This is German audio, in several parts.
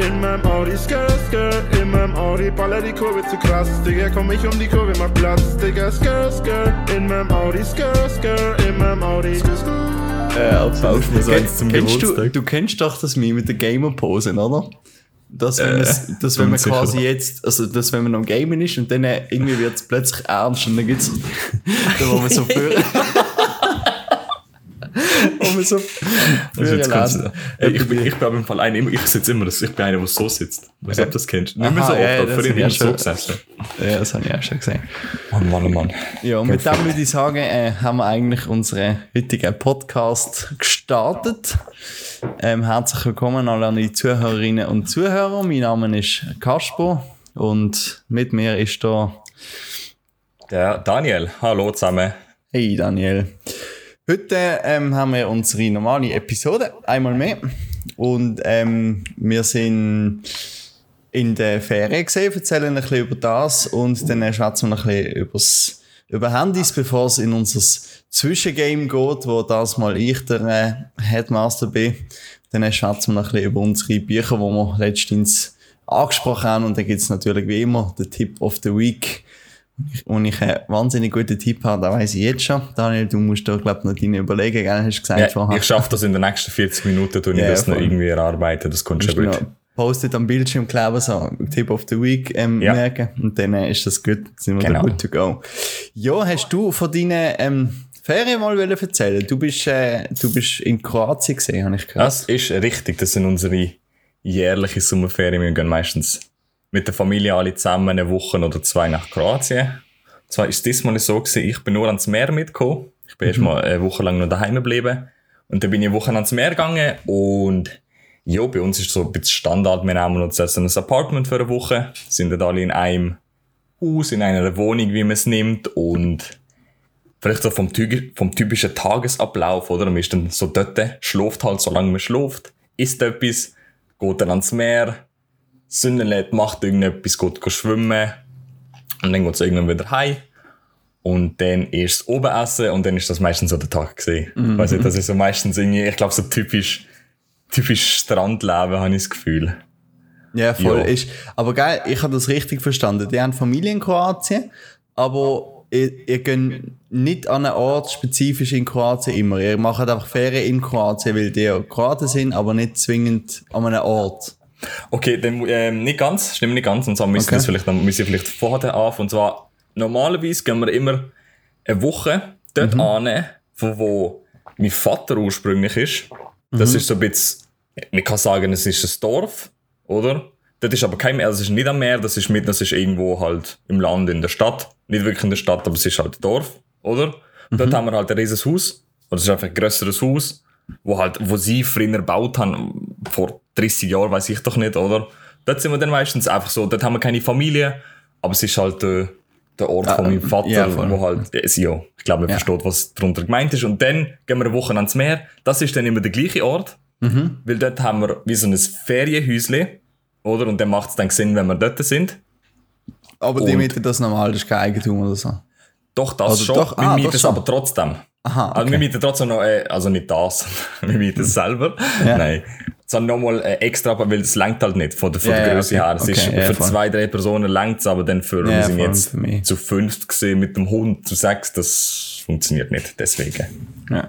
in meinem Audi, skr, skr, in meinem Audi, baller die Kurve zu krass, Digga, komm ich um die Kurve, mach Platz, Digga, skr, skr, in meinem Audi, skr, skr, in meinem Audi, skr, skr. Äh, Applaus mir so eins zum kennst du, Geburtstag. du kennst doch das Meme mit der Gamer-Pose, oder? Dass wenn, Äh, dass wenn man quasi jetzt, also dass wenn man am Gamen ist und dann äh, irgendwie wird es plötzlich ernst und dann gibt's da wo man so für man so für jetzt. Ey, ich, bin, ich bin aber im Fall einer, immer- ich sitze immer, ich bin einer, der so sitzt. Ich weiß nicht, ob du das kennst. Nicht mehr so oft, ja, ja, aber das für ihn immer so gesessen. Ja, das habe ich auch schon gesehen. Mann, Mann, Mann. Ja, und mit dem würde ich sagen, äh, haben wir eigentlich unseren heutigen Podcast gestartet. Ähm, herzlich willkommen alle an die Zuhörerinnen und Zuhörer. Mein Name ist Kasper und mit mir ist da Der Daniel, hallo zusammen. Hey Daniel. Heute ähm, haben wir unsere normale Episode, einmal mehr. Und ähm, wir sind in der Ferien gesehen, erzählen ein bisschen über das und dann schwätzen wir ein bisschen übers, über Handys, bevor es in unser Zwischengame geht, wo das mal ich der äh, Headmaster bin. Dann schwätzen wir ein bisschen über unsere Bücher, die wir letztens angesprochen haben. Und dann gibt es natürlich wie immer den Tip of the Week. Und ich einen wahnsinnig guten Tipp habe, da weiss ich jetzt schon. Daniel, du musst da, glaube ich, noch deine überlegen, gell? Hast du gesagt Ja, vorher. ich schaffe das in den nächsten 40 Minuten, tue ich Ja, das noch voll. irgendwie erarbeiten, das kommt schon gut. noch postet am Bildschirm kleben, so Tip of the Week ähm, Ja. merken. Und dann äh, ist das gut, dann sind wir Genau. da good to go. Ja, hast du von deinen ähm, Ferien mal wollen erzählen? Du bist, äh, du bist in Kroatien gesehen, habe ich gehört. Das ist richtig, das sind unsere jährlichen Sommerferien. Wir gehen meistens mit der Familie alle zusammen eine Woche oder zwei nach Kroatien. Zwar ist diesmal so gewesen, ich bin nur ans Meer mitgekommen. Ich bin erst mal eine Woche lang noch daheim geblieben. Und dann bin ich eine Woche ans Meer gegangen und ja, bei uns ist so ein bisschen Standard, wir nehmen uns jetzt ein Apartment für eine Woche, sind dann alle in einem Haus, in einer Wohnung, wie man es nimmt und vielleicht so vom, vom typischen Tagesablauf, oder? Man ist dann so dort, schläft halt, solange man schläft, isst etwas, geht dann ans Meer, Sonne lädt, macht irgendetwas, geht, schwimmen und dann geht es irgendwann wieder heim. Und dann ist es oben essen und dann ist das meistens so der Tag gesehen. Mhm. Weißt du, das ist so meistens irgendwie, ich glaube, so typisch, typisch Strandleben, habe ich das Gefühl. Ja, voll. Ja. Ist, aber geil, ich habe das richtig verstanden. Die haben Familie in Kroatien, aber ihr, ihr geht nicht an einen Ort spezifisch in Kroatien immer. Ihr macht einfach Ferien in Kroatien, weil die Kroaten sind, aber nicht zwingend an einem Ort. Okay, dann ähm, nicht ganz, stimmt nicht ganz. Und zwar müssen Okay. wir es vielleicht, dann müssen wir vielleicht vorher auf. Und zwar, normalerweise gehen wir immer eine Woche dort an, von wo mein Vater ursprünglich ist. Das ist so ein bisschen, man kann sagen, es ist ein Dorf, oder? Das ist aber kein Meer, also es ist nicht am Meer, das ist mit, das ist irgendwo halt im Land, in der Stadt. Nicht wirklich in der Stadt, aber es ist halt ein Dorf, oder? Und dort haben wir halt ein riesiges Haus, oder es ist einfach ein grösseres Haus, wo halt, wo sie früher gebaut haben, vor 30 Jahren, weiß ich doch nicht, oder? Dort sind wir dann meistens einfach so, dort haben wir keine Familie, aber es ist halt äh, der Ort von meinem Vater, ja, voll. wo halt, äh, ja, ich glaube, man Ja. versteht, was darunter gemeint ist. Und dann gehen wir eine Woche ans Meer, das ist dann immer der gleiche Ort, Mhm. weil dort haben wir wie so ein Ferienhäusle, oder? Und dann macht es dann Sinn, wenn wir dort sind. Aber die mieten das normal, das ist kein Eigentum oder so. Doch, das Also schon. doch, wir ah, mieten das es aber trotzdem. Aha, Also wir okay. mieten trotzdem noch, äh, also nicht das, wir mieten es selber. Ja. Nein. Sondern nochmal äh, extra, weil es langt halt nicht von der, von Ja, der ja, Größe okay. her. Es ist Okay, ja, für voll. zwei, drei Personen langt es, aber dann für, wir sind jetzt zu fünft gesehen mit dem Hund, zu sechs, das funktioniert nicht, deswegen. Ja.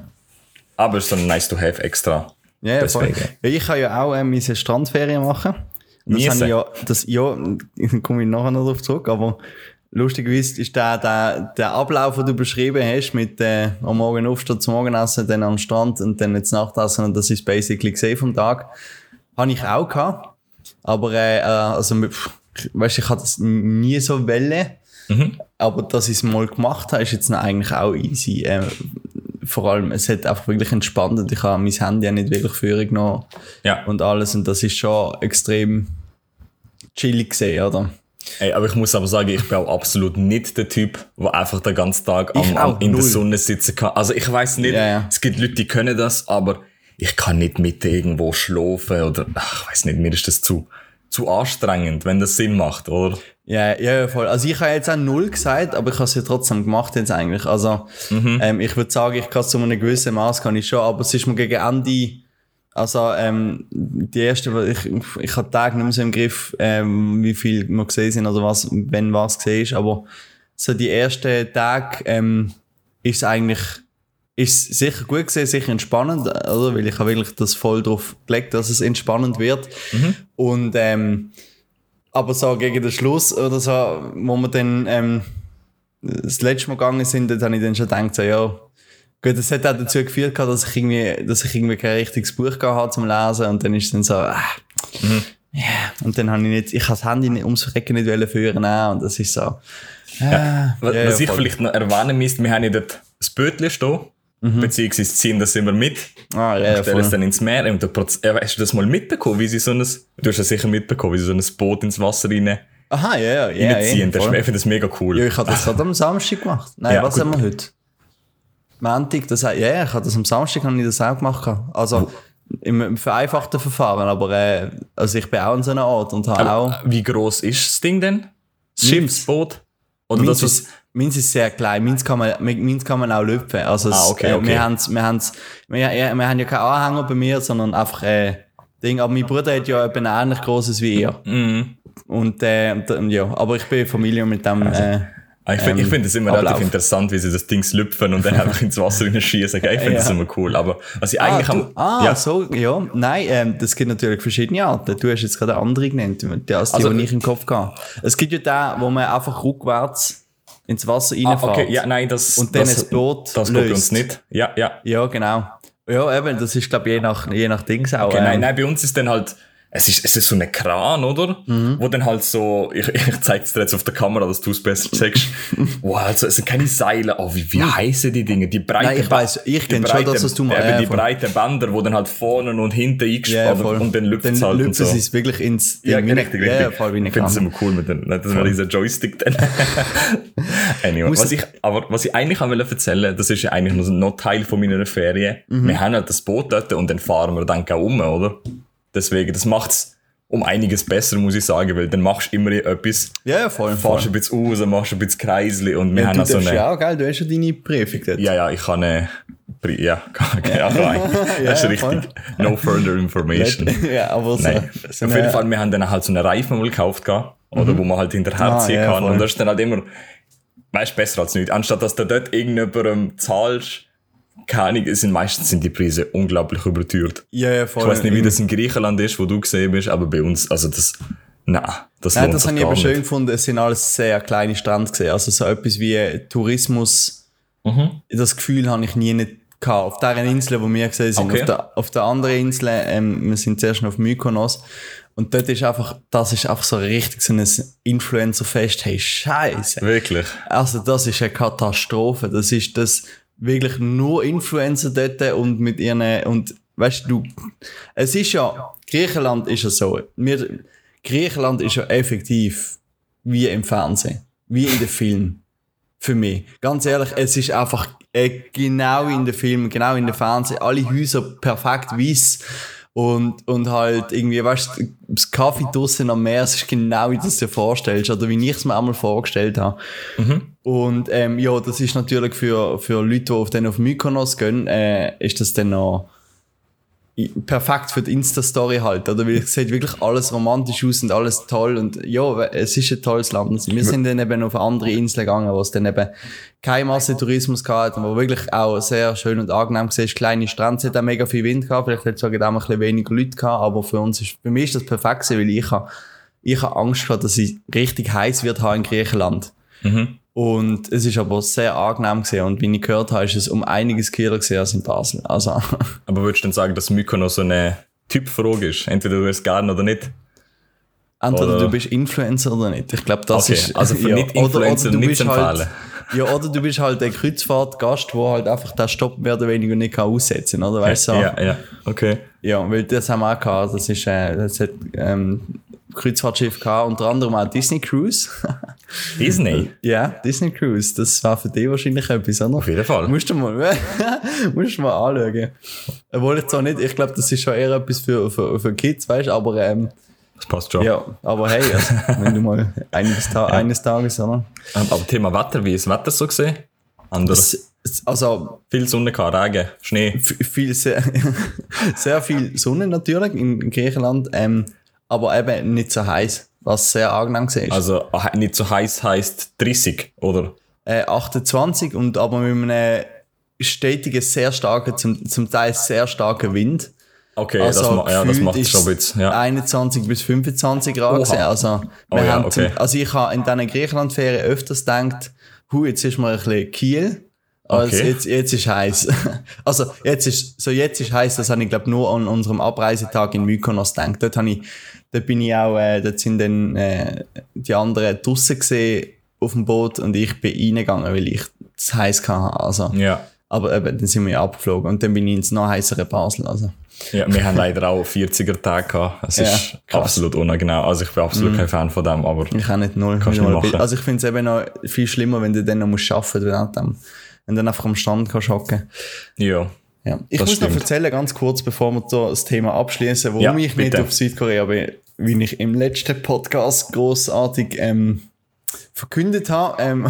Aber es ist ein nice to have extra. Ja. Deswegen. ja, ich kann ja auch ähm, meine Strandferien machen. Das habe ich ja, das, ja, komme ich nachher noch darauf zurück, aber lustigerweise ist der, der, der Ablauf, den du beschrieben hast, mit äh, am Morgen aufstehen, zum Morgenessen, dann am Strand und dann jetzt Nachtessen und das ist basically gesehen vom Tag, habe ich auch gehabt. Aber, äh, äh, also, weißt ich hatte das nie so Welle. Aber dass ich es mal gemacht habe, ist jetzt noch eigentlich auch easy. Äh, vor allem, es hat einfach wirklich entspannt. Ich habe mein Handy auch nicht wirklich Führung genommen Ja. und alles. Und das ist schon extrem chillig gesehen, oder? Ey, aber ich muss aber sagen, ich bin auch absolut nicht der Typ, der einfach den ganzen Tag am, am, in der null. Sonne sitzen kann. Also ich weiß nicht, ja. es gibt Leute, die können das, aber ich kann nicht mit irgendwo schlafen oder, ach, ich weiß nicht, mir ist das zu, zu anstrengend, wenn das Sinn macht, oder? Ja, ja, ja, voll. Also ich habe jetzt auch null gesagt, aber ich habe es ja trotzdem gemacht jetzt eigentlich. Also Mhm. ähm, ich würde sagen, ich kann es zu einem gewissen Maß kann ich schon, aber es ist mir gegen Ende, Also, ähm, die erste, ich, ich habe Tag nicht mehr so im Griff, ähm, wie viel wir gesehen sind oder was, wenn was gesehen ist, aber so die ersten Tage, ähm, ist eigentlich, ist sicher gut gesehen, sicher entspannend, oder? Weil ich habe wirklich das voll drauf gelegt, dass es entspannend wird. Und, ähm, aber so gegen den Schluss oder so, wo wir dann, ähm, das letzte Mal gegangen sind, dort habe ich dann schon gedacht, so, ja, gut, das hat auch dazu geführt, dass ich irgendwie, dass ich irgendwie kein richtiges Buch gehabt habe zum Lesen und dann ist es dann so, ah, ja. Und dann habe ich nicht, ich habe das Handy nicht, ums Verrecken nicht führen auch, und das ist so, ah, Was, ja, was ich voll. vielleicht noch erwähnen müsste, wir haben ja dort das Bötchen stehen, beziehungsweise ziehen das immer mit. ah, Mhm. ja, ja, stellen es dann ins Meer. Und der Proz äh, hast du das mal mitbekommen, wie sie so ein, du hast das sicher mitbekommen, wie sie so ein Boot ins Wasser rein, Aha, ja, ja, ja, reinziehen. ja, das ich finde das mega cool. Ja, ich habe das gerade am Samstag gemacht. Nein, Ja, was gut. haben wir heute? Montag, das, ja, ich habe das am Samstag habe ich das auch gemacht. Also im, vereinfachten Verfahren, aber äh, also ich bin auch an so einer Art und habe auch. Äh, wie groß ist das Ding denn? Das Meins. Schiff, das Boot? Oder Meins das, ist, meins ist sehr klein, meins kann man, meins kann man auch lüpfen. Also Ah, okay, äh, okay. Wir, haben's, wir, haben's, wir, ja, wir haben ja keinen Anhänger bei mir, sondern einfach äh, Ding. Aber mein Bruder hat ja ein ähnlich großes wie ihr. Mhm. Und äh, ja, aber ich bin Familie mit dem. Äh, Ah, ich finde ähm, find das immer Ablauf. relativ interessant, wie sie das Ding lüpfen und dann einfach ins Wasser schießen. Ich finde das Ja. immer cool. Aber was ich Ah, eigentlich du, am, ah ja, so, ja. Nein, ähm, das gibt natürlich verschiedene Arten. Du hast jetzt gerade andere genannt, die, als die, Also- die ich im Kopf hatte. Es gibt ja den, wo man einfach rückwärts ins Wasser ah, reinfährt. okay, ja, nein, das, Und dann das, das Boot das geht bei löst. uns nicht. Ja, ja. Ja, genau. Ja, eben, das ist, glaube ich, je nach, je nach Dings auch. Okay, nein, ähm, nein, bei uns ist dann halt, es ist, es ist so ein Kran, oder? Mhm. Wo dann halt so, ich, ich zeig's dir jetzt auf der Kamera, dass du es besser checkst. wow, also, es sind keine Seile, oh, wie, wie heißen die Dinge? Die breiten Nein, ich weiss, ich die kenn schon das, was du meinst. Eben, Ja, die voll. breiten Bänder, wo dann halt vorne und hinten ja, eingespannt voll. und dann lüpft es dann halt lüpft so. es wirklich ins Ja, Ding. richtig, Ja, richtig. voll wie ich finde es immer cool mit dem, das war dieser Joystick dann. anyway, Muss- was ich, aber was ich eigentlich auch wollte erzählen, das ist ja eigentlich noch, noch Teil von meiner Ferien. Mhm. Wir haben halt das Boot dort und dann fahren wir dann auch um, oder? Deswegen, das macht's um einiges besser, muss ich sagen, weil dann machst du immer etwas, Ja, ja, voll. fahrst ein bisschen raus, machst ein bisschen Kreisli und wir Ja, haben du so eine, ja auch, gell? Du hast ja deine Prüfung dort. ja, ja, ich kann eine, ja, ja, kann ich. das ist Ja, richtig. voll. No further information. ja, aber so. Nein. so Auf eine- jeden Fall, wir haben dann halt so einen Reifen mal gekauft, gehabt, oder, wo man halt hinterher Ah, ziehen ja, kann. voll. Und das ist dann halt immer, weißt besser als nichts. Anstatt dass du dort irgendjemandem zahlst, keine Ahnung, es sind meistens sind die Preise unglaublich überteuert. Ja, ja, voll. Ich weiß nicht, wie das in Griechenland ist, wo du gesehen bist, aber bei uns, also das, nein, das Nein, das habe ich aber schön gefunden. Es sind alles sehr kleine Strände gesehen. Also so etwas wie Tourismus. Mhm. Das Gefühl habe ich nie nicht gehabt. Auf der Insel, wo wir gesehen sind. Okay. Auf, der, auf der anderen Insel, ähm, wir sind zuerst noch auf Mykonos. Und dort ist einfach, das ist einfach so richtig so ein Influencer-Fest. Hey, Scheiße. Wirklich. Also, das ist eine Katastrophe. Das ist das wirklich nur Influencer dort und mit ihren, und weißt du, es ist ja, Griechenland ist ja so, wir, Griechenland ist ja effektiv wie im Fernsehen, wie in den Filmen. Für mich. Ganz ehrlich, es ist einfach äh, genau in den Filmen, genau in den Fernsehen, alle Häuser perfekt weiß. Und, und halt irgendwie, weißt du, das Kaffee draussen am Meer, es ist genau wie du es dir vorstellst, oder wie ich es mir einmal vorgestellt habe. Und ähm, ja, das ist natürlich für, für Leute, die auf, dann auf Mykonos gehen, äh, ist das dann noch perfekt für die Insta-Story halt, oder? Weil es sieht wirklich alles romantisch aus und alles toll und ja, es ist ein tolles Land. Und Wir sind dann eben auf andere Inseln gegangen, wo es dann eben kein Massentourismus gehabt hat, wo wirklich auch sehr schön und angenehm war. Kleine Strände, es hat auch mega viel Wind gehabt, vielleicht hat es auch ein bisschen weniger Leute gehabt, aber für uns ist, für mich ist das perfekt gewesen, weil ich habe, ich habe Angst gehabt, dass ich richtig heiß wird in Griechenland. Und es ist aber sehr angenehm gewesen. Und wie ich gehört habe, ist es um einiges kühler gewesen als in Basel. Also, Aber würdest du dann sagen, dass Mykonos so eine Typfrage ist? Entweder du wirst gerne oder nicht? entweder Oder- du bist Influencer oder nicht. Ich glaube, das Okay, ist... also für du nicht bist zu halt, empfehlen. Ja, oder du bist halt der Kreuzfahrtgast, der halt einfach den Stopp mehr oder weniger nicht kann aussetzen kann, oder? Weißt du? Ja, ja, okay. Ja, weil das haben wir auch gehabt. Das ist, äh, das hat, ähm, Kreuzfahrtschiff gehabt, unter anderem auch Disney Cruise. Disney. ja, Disney Cruise. Das war für dich wahrscheinlich etwas, oder? Auf jeden Fall. Musst du mal, musst du mal anschauen. Obwohl ich zwar nicht, ich glaube, das ist schon eher etwas für, für, für Kids, weißt du, aber, ähm, Das passt schon. ja, aber hey, also, wenn du mal eines, Ta eines Tages, oder? Ähm, Aber Thema Wetter, wie ist das Wetter so gesehen? Anders. Also Viel Sonne gehabt, Regen, Schnee. viel, sehr, sehr viel Sonne natürlich in Griechenland, ähm, aber eben nicht so heiß, was sehr angenehm war. Also äh, nicht so heiß heißt 30, oder? äh, 28 und aber mit einem stetigen, sehr starken, zum, zum Teil sehr starken Wind. Okay, das, ma ja, das macht schon ein bisschen. Ja. 21 bis 25 Grad. Gewesen. Also, Oh ja, haben okay. zum, also ich habe in diesen Griechenland-Ferien öfters gedacht, hu, jetzt ist mir ein bisschen Kiel. Also Okay. jetzt, jetzt ist heiß. also jetzt ist, so jetzt ist heiß, das habe ich glaube nur an unserem Abreisetag in Mykonos gedacht. Dort, habe ich, dort bin ich auch, äh, dort sind dann äh, die anderen draussen gesehen auf dem Boot und ich bin reingegangen, weil ich es heiß hatte. Also, ja. aber eben, dann sind wir abgeflogen und dann bin ich ins noch heißere Basel. Also. Ja, wir haben leider auch 40er Tage gehabt. Es Ja, ist krass. Absolut unangenehm. Also ich bin absolut kein Fan von dem, aber Ich kann nicht null. Kannst null. Bild. Also ich finde es eben noch viel schlimmer, wenn du dann noch musst arbeiten musst, wenn du dann einfach am Stand kannst hocken. ja. Ja. Ich muss noch stimmt. erzählen, ganz kurz, bevor wir so das Thema abschließen, warum Ja, ich nicht bitte. auf Südkorea bin, wie ich im letzten Podcast großartig ähm, verkündet habe. Ähm,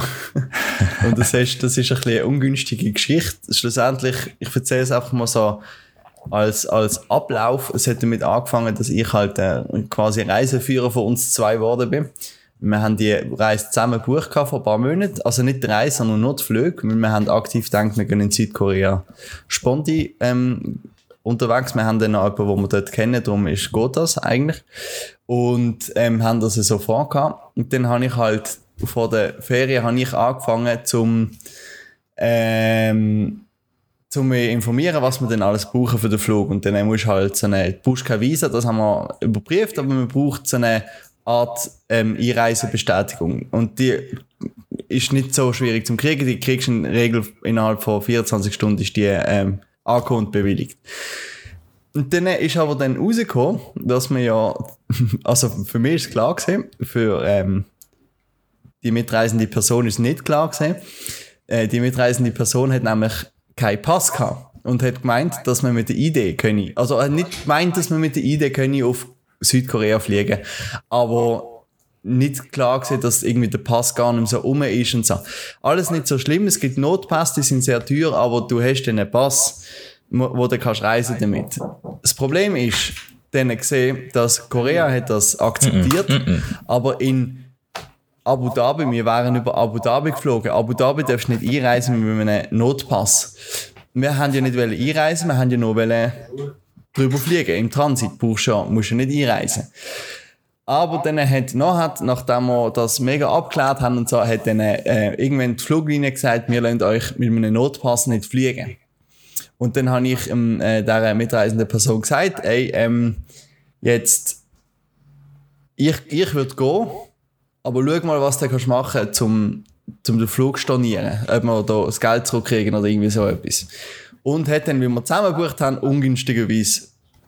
und das ist, das ist ein bisschen eine ungünstige Geschichte. Schlussendlich, ich erzähle es einfach mal so als, als Ablauf. Es hat damit angefangen, dass ich halt äh, quasi Reiseführer von uns zwei geworden bin. Wir haben die Reise zusammen gebucht vor ein paar Monaten. Also nicht die Reise, sondern nur die Flüge. Wir haben aktiv gedacht, wir gehen in Südkorea Sponti ähm, unterwegs. Wir haben dann noch jemanden, den wir dort kennen, darum ist, geht das eigentlich. Und ähm, haben das so vorgehabt. Und dann habe ich halt vor der Ferien habe ich angefangen zum ähm, zum mich informieren, was wir denn alles brauchen für den Flug. Und dann musst du halt so eine, du brauchst kein Visa, das haben wir überprüft, aber man braucht so eine Art ähm, Einreisebestätigung. Und die ist nicht so schwierig zu kriegen. Die kriegst du in der Regel innerhalb von 24 Stunden ist die ähm, angekommen und bewilligt. Und dann ist aber dann rausgekommen, dass man ja, also für mich ist es klar gewesen, für ähm, die mitreisende Person ist nicht klar gewesen. Äh, die mitreisende Person hat nämlich keinen Pass gehabt und hat gemeint, dass man mit der ID könne, also hat nicht gemeint, dass man mit der ID könne auf Südkorea fliegen, aber nicht klar gesehen, dass irgendwie der Pass gar nicht so rum ist und so. Alles nicht so schlimm, es gibt Notpass, die sind sehr teuer, aber du hast dann einen Pass, wo du kannst reisen damit. Das Problem ist, dann gesehen, dass Korea hat das akzeptiert, aber in Abu Dhabi, wir wären über Abu Dhabi geflogen. Abu Dhabi darfst du nicht einreisen mit einem Notpass. Wir haben ja nicht einreisen, wir haben ja nur drüber fliegen. Im Transit brauchst du ja, musst du nicht einreisen. Aber dann hat nachher, nachdem wir das mega abgeklärt haben und so, hat dann äh, irgendwann die Fluglinie gesagt, wir lassen euch mit einem Notpass nicht fliegen. Und dann habe ich ähm, äh, der mitreisenden Person gesagt, ey, ähm, jetzt, ich, ich würde gehen, aber schau mal, was du kannst machen zum, zum den Flug stornieren. Ob wir da das Geld zurückkriegen oder irgendwie so etwas. Und hat dann, wie wir zusammen gebucht haben, ungünstigerweise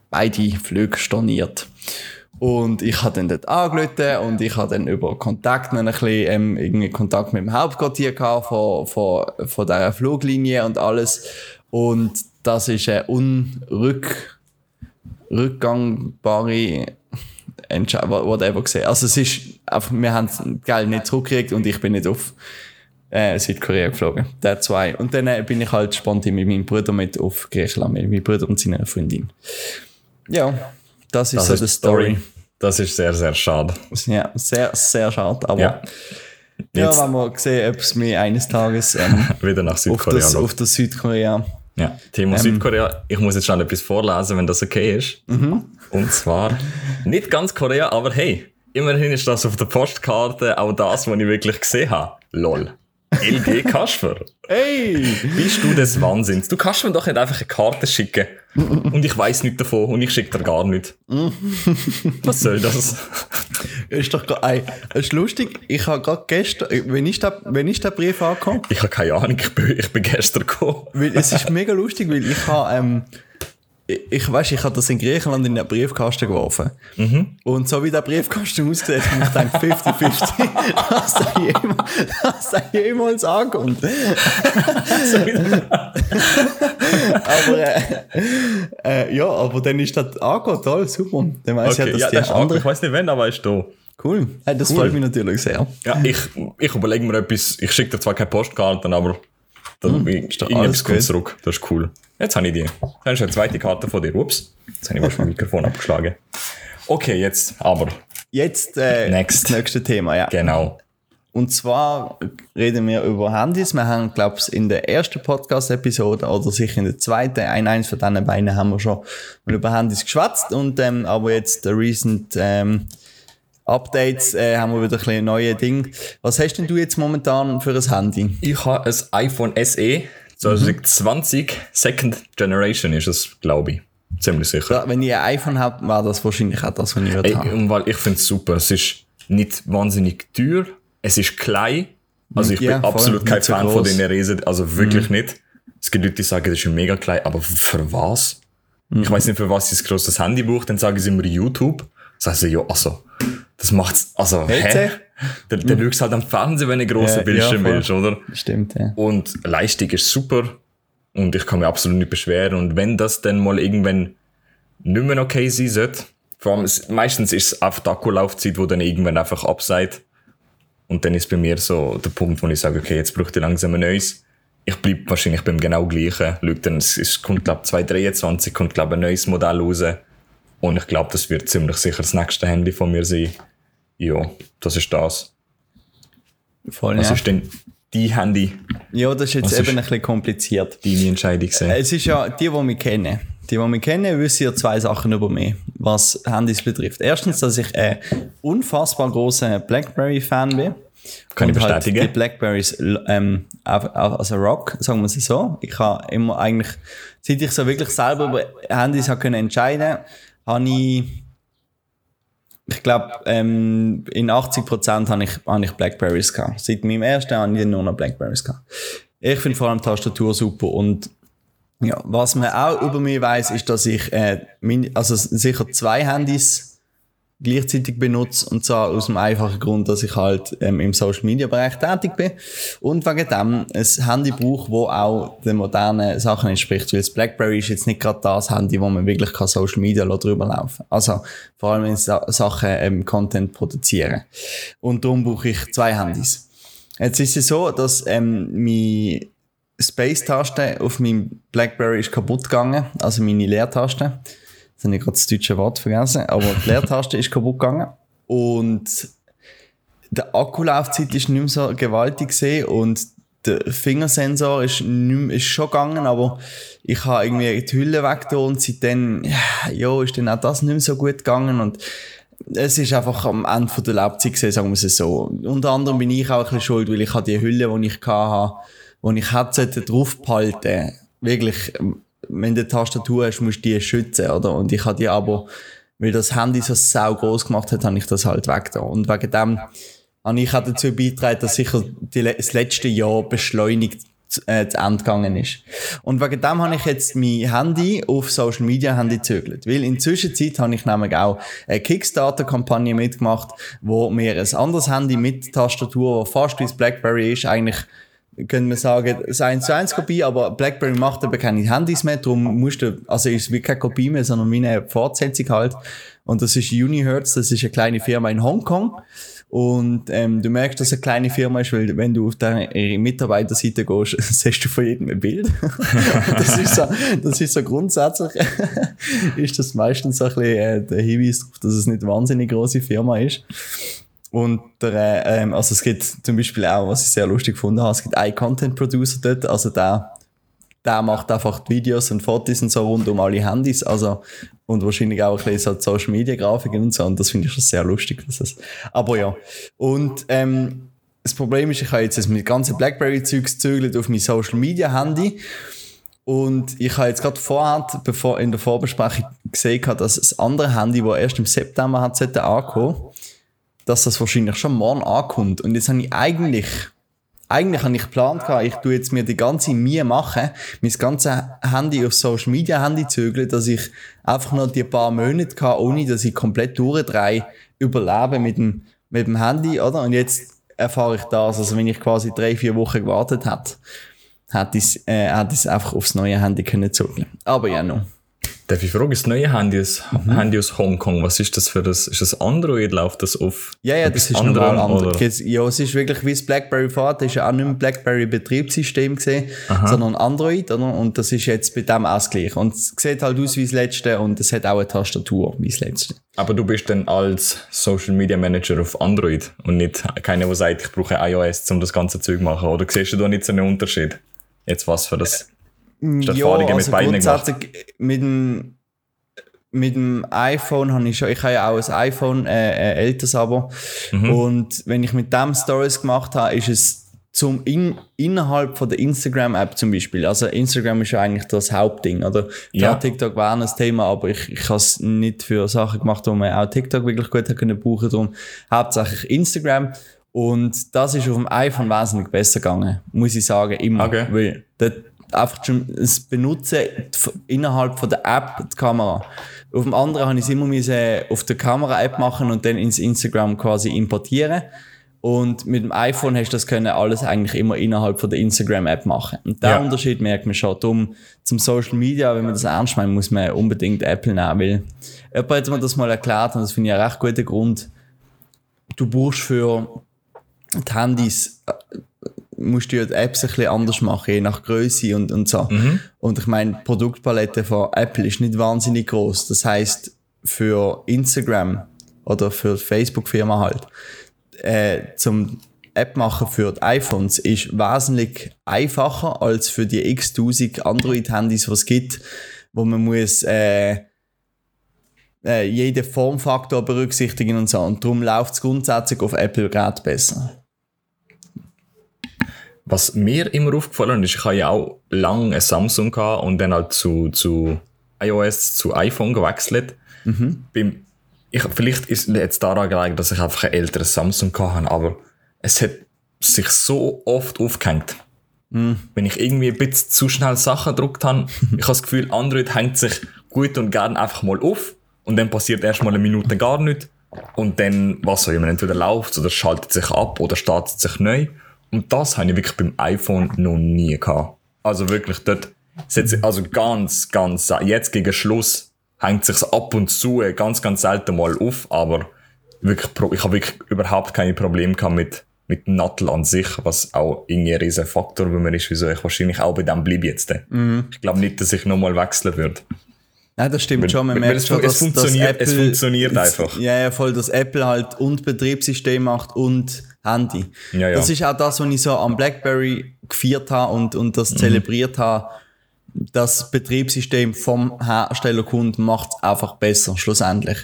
beide Flüge storniert. Und ich habe dann dort angerufen und ich habe dann über Kontakt noch ein bisschen, ähm, irgendwie Kontakt mit dem Hauptquartier gehabt von, von, von dieser Fluglinie und alles. Und das ist eine unrück, rückgangbare Entscheidung, whatever gesehen. Also es ist einfach, wir haben das Geld nicht zurückgekriegt und ich bin nicht auf äh, Südkorea geflogen. Der zwei. Und dann äh, bin ich halt spontan mit meinem Bruder mit auf Griechenland, mit meinem Bruder und seiner Freundin. Ja, das ist Das so ist die Story. Story. Das ist sehr, sehr schade. Ja, sehr, sehr schade. Aber Ja. ja, wenn wir sehen, ob es mir eines Tages ähm, wieder nach auf, Südkorea das, geht. auf das Südkorea. Ja, Thema Ähm. Südkorea. Ich muss jetzt schnell etwas vorlesen, wenn das okay ist. Mhm. Und zwar nicht ganz Korea, aber hey, immerhin ist das auf der Postkarte auch das, was ich wirklich gesehen habe. Lol. LG Kasper. Hey! Bist du des Wahnsinns? Du kannst mir doch nicht einfach eine Karte schicken. Und ich weiß nichts davon und ich schicke dir gar nicht. Was soll das? Ist doch ey, es ist lustig. Ich habe gerade gestern, wenn ich da, wenn ich den Brief angekommen, Ich habe keine Ahnung, ich bin, ich bin gestern gekommen. weil es ist mega lustig, weil ich habe, ähm, ich, weiß, ich habe das in Griechenland in den Briefkasten geworfen. Und so wie der Briefkasten aussieht, habe ich gedacht, 50-50, dass da jemals, dass da jemals ankommt. aber, äh, äh, ja, aber dann ist das angekommen, toll, super. Dann weiss Okay, ich, ja, dass das die andere. Ich weiß nicht, wann, aber er ist da. cool. Äh, das freut mich natürlich sehr. Ja, ich, ich überlege mir etwas. Ich schicke dir zwar keine Postkarten, aber Da, Hm, ich, alles kommt gut. zurück. Das ist cool. Jetzt habe ich die. Dann ist eine zweite Karte von dir. Ups. Jetzt habe ich fast mein Mikrofon abgeschlagen. Okay, jetzt aber. Jetzt äh, Next. das nächste Thema, ja. Genau. Und zwar reden wir über Handys. Wir haben, glaube ich, in der ersten Podcast-Episode oder sicher in der zweiten, ein, eins von diesen beiden haben wir schon mal über Handys geschwätzt. Und, ähm, aber jetzt der recent ähm, Updates äh, haben wir wieder ein bisschen neue Dinge. Was hast denn du jetzt momentan für ein Handy? Ich habe ein iPhone SE 2020 Second Generation ist es, glaube ich. Ziemlich sicher. Ja, wenn ich ein iPhone habe, war das wahrscheinlich auch das, was ich würde Ey, und weil ich finde es super. Es ist nicht wahnsinnig teuer. Es ist klein. Also ich Ja, bin voll, absolut kein so Fan von gross. Mhm. den Riesen. Also wirklich nicht. Es gibt Leute, die sagen, das ist mega klein. Aber für was? Mhm. Ich weiß nicht, für was ich ein grosses Handy brauche. Dann sagen sie immer YouTube. Sagen sie, ja, also, das macht's, also, hä? Hätte? Dann, dann schaust du halt am Fernsehen, wenn du einen grossen Ja, Bildschirm ja, willst, oder? Stimmt, ja. Und Leistung ist super. Und ich kann mich absolut nicht beschweren. Und wenn das dann mal irgendwann nicht mehr okay sein sollte, vor allem, meistens ist es einfach die Akkulaufzeit, wo dann irgendwann einfach abseit. Und dann ist bei mir so der Punkt, wo ich sage, okay, jetzt brauche ich langsam ein neues. Ich bleibe wahrscheinlich beim genau gleichen. Schau, dann, es ist, kommt, glaube 2023 kommt, glaube ein neues Modell raus. Und ich glaube, das wird ziemlich sicher das nächste Handy von mir sein. Ja, das ist das. Voll, Was ja. ist denn die Handy, ja, das ist jetzt Was eben ist- ein bisschen kompliziert. deine Entscheidung gewesen? Es ist ja, die, die mich kennen, die, die mich kennen, wissen ja zwei Sachen über mich, was Handys betrifft. Erstens, dass ich ein unfassbar großer Blackberry-Fan bin. Kann ich Und bestätigen. Halt die Blackberries, ähm, also Rock, sagen wir es so. Ich habe immer eigentlich, seit ich so wirklich selber über Handys habe können entscheiden, habe ich, ich glaube, ähm, in 80% habe ich, habe ich Blackberries gehabt. Seit meinem ersten habe ich nur noch Blackberries gehabt. Ich finde vor allem Tastatur super und ja, was man auch über mich weiß, ist, dass ich äh, also sicher zwei Handys gleichzeitig benutze und zwar aus dem einfachen Grund, dass ich halt ähm, im Social Media Bereich tätig bin und wegen dem ein Handy brauche, wo auch den modernen Sachen entspricht, weil das BlackBerry ist jetzt nicht gerade das Handy, wo man wirklich kann Social Media drüber laufen. Also vor allem in Sa Sachen ähm, Content produzieren und darum brauche ich zwei Handys. Jetzt ist es so, dass ähm, meine Space-Taste auf meinem Blackberry ist kaputt gegangen, also meine Leertaste. Jetzt habe ich gerade das deutsche Wort vergessen, aber die Leertaste ist kaputt gegangen. Und der Akkulaufzeit ist nicht mehr so gewaltig gesehen und der Fingersensor ist, nicht mehr, ist schon gegangen, aber ich habe irgendwie die Hülle weg und seitdem, ja, ist dann auch das nicht mehr so gut gegangen und es ist einfach am Ende der Laufzeit gesehen, sagen wir es so. Unter anderem bin ich auch ein bisschen schuld, weil ich habe die Hülle, die ich hatte, wo ich hätte draufgehalten, wirklich, ähm, wenn du eine Tastatur hast, musst du die schützen, oder? Und ich habe die aber, weil das Handy so sau groß gemacht hat, habe ich das halt weg da. Und wegen dem habe ich auch dazu beigetragen, dass sicher die, das letzte Jahr beschleunigt zu- äh, zu Ende gegangen ist. Und wegen dem habe ich jetzt mein Handy auf Social Media Handy gezögert. Weil in der Zwischenzeit habe ich nämlich auch eine Kickstarter-Kampagne mitgemacht, wo mir ein anderes Handy mit Tastatur, das fast wie das Blackberry ist, eigentlich können wir sagen, es ist 1 zu 1 Kopie, aber BlackBerry macht aber keine Handys mehr, darum musst du, also ist es wie keine Kopie mehr, sondern wie eine Fortsetzung halt. Und das ist Unihertz, das ist eine kleine Firma in Hongkong. Und ähm, du merkst, dass es eine kleine Firma ist, weil wenn du auf der ihre Mitarbeiterseite gehst, siehst du von jedem ein Bild. das, ist so, das ist so grundsätzlich, ist das meistens so ein bisschen äh, der Hinweis darauf, dass es nicht eine wahnsinnig große Firma ist. Und der, äh, ähm, also es gibt zum Beispiel auch, was ich sehr lustig gefunden habe, es gibt einen Content Producer dort, also der, der macht einfach die Videos und Fotos und so rund um alle Handys, also und wahrscheinlich auch ein bisschen so Social Media Grafiken und so und das finde ich schon sehr lustig. Dass das, aber ja. Und ähm, das Problem ist, ich habe jetzt das mit ganzen Blackberry-Zeugs gezögert auf mein Social Media Handy. Und ich habe jetzt gerade vorher, bevor in der Vorbesprechung gesehen, dass das andere Handy, das erst im September hat, sollte dass das wahrscheinlich schon morgen ankommt. Und jetzt habe ich eigentlich, eigentlich habe ich geplant ich tue jetzt mir die ganze Mühe machen, mein ganzes Handy auf Social Media Handy zügeln, dass ich einfach noch die paar Monate kann, ohne dass ich komplett durchdrehe, überlebe mit dem, mit dem Handy, oder? Und jetzt erfahre ich das, also wenn ich quasi drei, vier Wochen gewartet hätte, hätte ich es äh, hätte ich's einfach aufs neue Handy können zügeln. Aber ja, noch. Darf ich fragen, das neue Handy, das Mhm. Handy aus Hongkong, was ist das für das? Ist das Android? Läuft das auf? Ja, ja, das ist anderem, normal oder? Jetzt- Ja, es ist wirklich wie das BlackBerry vorher, das ist ja auch nicht mehr BlackBerry Betriebssystem gesehen, sondern Android, oder? Und das ist jetzt bei dem auch das Gleiche. Und es sieht halt aus wie das letzte und es hat auch eine Tastatur wie das letzte. Aber du bist dann als Social Media Manager auf Android und nicht keiner, der sagt, ich brauche iOS, um das ganze Zeug zu machen. Oder siehst du da nicht so einen Unterschied? Jetzt was für das? Hast du Erfahrungen mit beiden gemacht? grundsätzlich mit dem, mit dem iPhone habe ich schon, ich habe ja auch ein iPhone, äh, ein älteres aber. Mhm. Und wenn ich mit dem Stories gemacht habe, ist es zum in, innerhalb von der Instagram-App zum Beispiel. Also Instagram ist ja eigentlich das Hauptding, oder? Ja. Ja. TikTok war ein Thema, aber ich, ich habe es nicht für Sachen gemacht, wo man auch TikTok wirklich gut können brauchen. Darum hauptsächlich Instagram. Und das ist auf dem iPhone wesentlich besser gegangen, muss ich sagen, immer. Okay. Weil dort einfach schon das Benutzen innerhalb von der App die Kamera. Auf dem anderen habe ich es immer müssen auf der Kamera-App machen und dann ins Instagram quasi importieren. Und mit dem iPhone hast du das können alles eigentlich immer innerhalb von der Instagram-App machen. Und den Ja. Unterschied merkt man schon. Darum zum Social Media, wenn man das ernst meint, muss man unbedingt Apple nehmen, weil jemand hat mir das mal erklärt und das finde ich einen recht guten Grund. Du brauchst für die Handys äh, musst du ja die Apps ein bisschen anders machen, je nach Größe und, und so. Und ich meine, die Produktpalette von Apple ist nicht wahnsinnig groß. Das heißt, für Instagram oder für Facebook-Firma halt, äh, zum App machen für die iPhones ist wesentlich einfacher als für die x-tausend Android-Handys, die es gibt, wo man muss äh, äh, jeden Formfaktor berücksichtigen und so. Und darum läuft es grundsätzlich auf Apple-Geräten besser. Was mir immer aufgefallen ist, ich habe ja auch lange ein Samsung gehabt und dann halt zu, zu iOS, zu iPhone gewechselt. Beim, ich, vielleicht ist jetzt daran gelegen, dass ich einfach ein älteres Samsung gehabt habe, aber es hat sich so oft aufgehängt. Wenn ich irgendwie ein bisschen zu schnell Sachen gedruckt habe, ich habe das Gefühl, Android hängt sich gut und gern einfach mal auf und dann passiert erst mal eine Minute gar nichts und dann, was auch immer, entweder läuft oder schaltet sich ab oder startet sich neu. Und das habe ich wirklich beim iPhone noch nie gehabt. Also wirklich dort, also ganz, ganz, jetzt gegen Schluss hängt sich's ab und zu ganz, ganz selten mal auf, aber wirklich, ich habe wirklich überhaupt keine Probleme gehabt mit, mit Nattel an sich, was auch irgendwie ein riesen Faktor bei mir ist, wieso ich wahrscheinlich auch bei dem bleibe jetzt. Ich glaube nicht, dass ich nochmal wechseln würde. Nein, das stimmt schon. Man merkt es schon, fun- es dass, funktioniert- dass es funktioniert einfach. Ja, ja, voll, dass Apple halt und Betriebssystem macht und Handy. Ja, ja. Das ist auch das, was ich so am BlackBerry gefeiert habe und, und das Mhm. zelebriert habe. Das Betriebssystem vom Herstellerkunden macht es einfach besser, schlussendlich.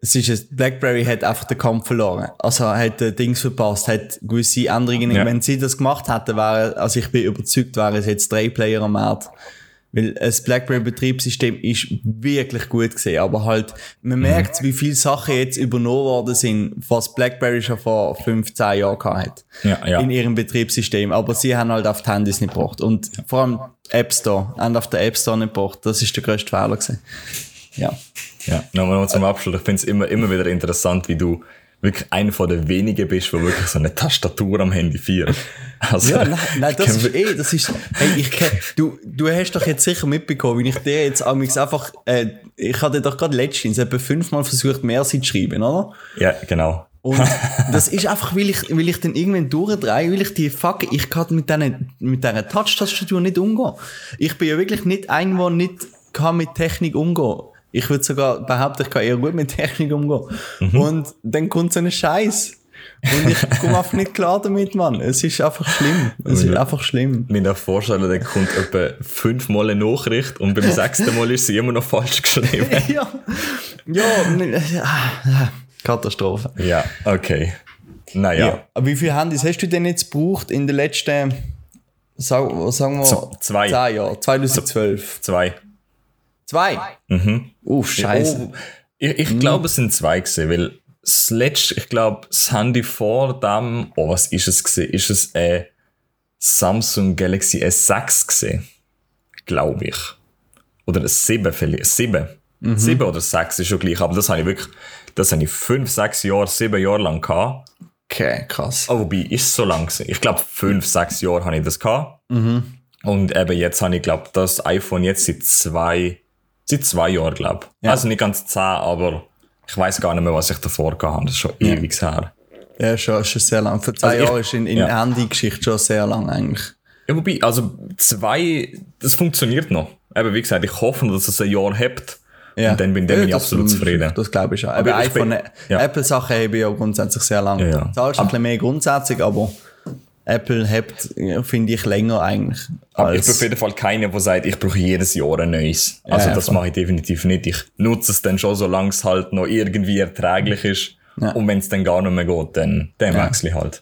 Es ist ein, BlackBerry hat einfach den Kampf verloren. Also hat äh, Dings verpasst, hat gewisse Änderungen. Ja. Wenn sie das gemacht hätten, wäre, also ich bin überzeugt, wären es jetzt drei Player am Markt. Weil das BlackBerry-Betriebssystem ist wirklich gut gesehen, aber halt, man merkt, wie viele Sachen jetzt übernommen worden sind, was BlackBerry schon vor 15 Jahren gehabt hat. Ja, ja. In ihrem Betriebssystem. Aber sie haben halt auf die Handys nicht gebracht. Und vor allem App Store, haben auf der App Store nicht gebracht. Das ist der grösste Fehler gewesen. Ja. Ja, nochmal noch zum Abschluss. Ich finde es immer, immer wieder interessant, wie du wirklich einer von den wenigen bist, der wirklich so eine Tastatur am Handy führt. Also, Ja, nein, nein das ist eh, das ist, hey, ich du, du hast doch jetzt sicher mitbekommen, wie ich dir jetzt einfach, äh, ich hatte doch gerade letztens etwa fünfmal versucht, mehr zu schreiben, oder? Ja, genau. Und das ist einfach, weil ich, weil ich dann irgendwann durchdrehe, weil ich die fuck, ich kann mit diesen, mit dieser Touch-Tastatur nicht umgehen. Ich bin ja wirklich nicht ein, der nicht kann mit Technik umgehen. Ich würde sogar behaupten, ich kann eher gut mit Technik umgehen. Und dann kommt so ein Scheiß. Und ich komme einfach nicht klar damit, Mann. Es ist einfach schlimm. Es ist einfach schlimm. Mir darf vorstellen, da kommt etwa fünfmal eine Nachricht und beim sechsten Mal ist sie immer noch falsch geschrieben. ja. Ja, ah, Katastrophe. ja, okay. Naja, Ja. Aber wie viele Handys hast du denn jetzt gebraucht in den letzten, sagen wir, zwei. Zehn Jahren, 2012? zwei. Zwei? Mhm. Uh, scheiße. Oh, ich ich glaube, es sind zwei gewesen, weil das letzte, ich glaube, das Handy vor dem, oh, was ist es gewesen? Ist es ein Samsung Galaxy S6 gewesen? Glaube ich. Oder ein 7 vielleicht. 7. 7 oder 6 ist schon gleich, aber das habe ich wirklich, das habe ich 5, 6 Jahre, 7 Jahre lang gehabt. Okay, krass. Oh, wobei, ist es so lang gewesen? Ich glaube, 5, 6 Jahre habe ich das gehabt. Und eben jetzt habe ich, glaube das iPhone jetzt seit zwei, Seit zwei Jahren, glaube ich. Ja. Also nicht ganz zehn, aber ich weiß gar nicht mehr, was ich davor gehabt habe. Das ist schon Ja. ewig her. Ja, schon, schon sehr lang. Vor zwei Also Jahren ist in, in ja. Handy-Geschichte schon sehr lang eigentlich. Ja, wobei, also zwei, das funktioniert noch. Eben, wie gesagt, ich hoffe, dass es ein Jahr hebt. Ja. Und dann bin, dann bin ich absolut zufrieden. Das glaube ich schon. Aber Aber iPhone, ja. Apple-Sachen habe ich ja grundsätzlich sehr lang. Ja, ja. Zahlst ein bisschen mehr grundsätzlich, aber Apple hebt, ja, finde ich, länger eigentlich. Aber ich bin auf jeden Fall keiner, der sagt, ich brauche jedes Jahr ein neues. Also ja, das mache ich definitiv nicht. Ich nutze es dann schon, solange es halt noch irgendwie erträglich ist. Ja. Und wenn es dann gar nicht mehr geht, dann, dann Ja. wechsle ich halt.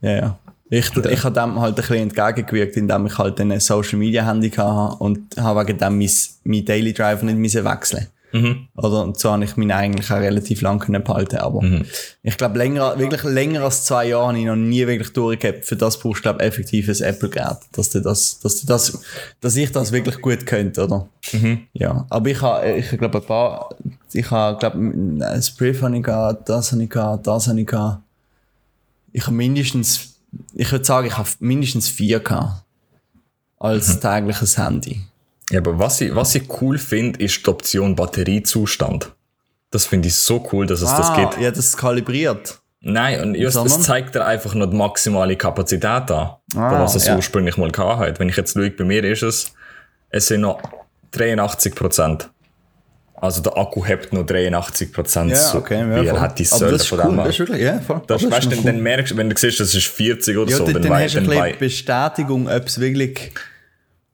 ja, ja. Ich, ich habe dem halt ein bisschen entgegengewirkt, indem ich halt ein Social Media Handy hatte und habe wegen dem mein, mein Daily Drive nicht wechseln. Mhm. Oder und so habe ich meine eigentlich auch relativ lang können behalten. Aber Mhm. ich glaube, länger, wirklich länger als zwei Jahre habe ich noch nie wirklich durchgehabt. Für das brauchst du, glaube ich, effektiv ein Apple-Gerät. Dass du das, dass du das, dass ich das wirklich gut könnte, oder? Mhm. Ja. Aber ich habe, ich glaube, ein paar, ich habe, glaube ein Brief habe ich gehabt, das habe ich gehabt, das habe ich gehabt. Ich habe mindestens, ich würde sagen, ich habe mindestens vier gehabt. Als Mhm. tägliches Handy. Ja, aber was ich, was ich cool finde, ist die Option Batteriezustand. Das finde ich so cool, dass es das ah, gibt. ja, das ist kalibriert. Nein, und just, es zeigt dir einfach noch die maximale Kapazität an, Ah, was es ja. ursprünglich mal gehabt hat. Wenn ich jetzt schaue, bei mir ist es, es sind noch 83 Prozent. Also der Akku hebt noch 83 Prozent. Ja, okay, ja, er hat die Säule das von cool, dem das ist wirklich, ja, voll. Das, Aber weißt, dann, cool. dann merkst du, wenn du siehst, das ist 40 oder Ja, so, dann, dann, dann hast du ein bisschen Bestätigung, ob es wirklich,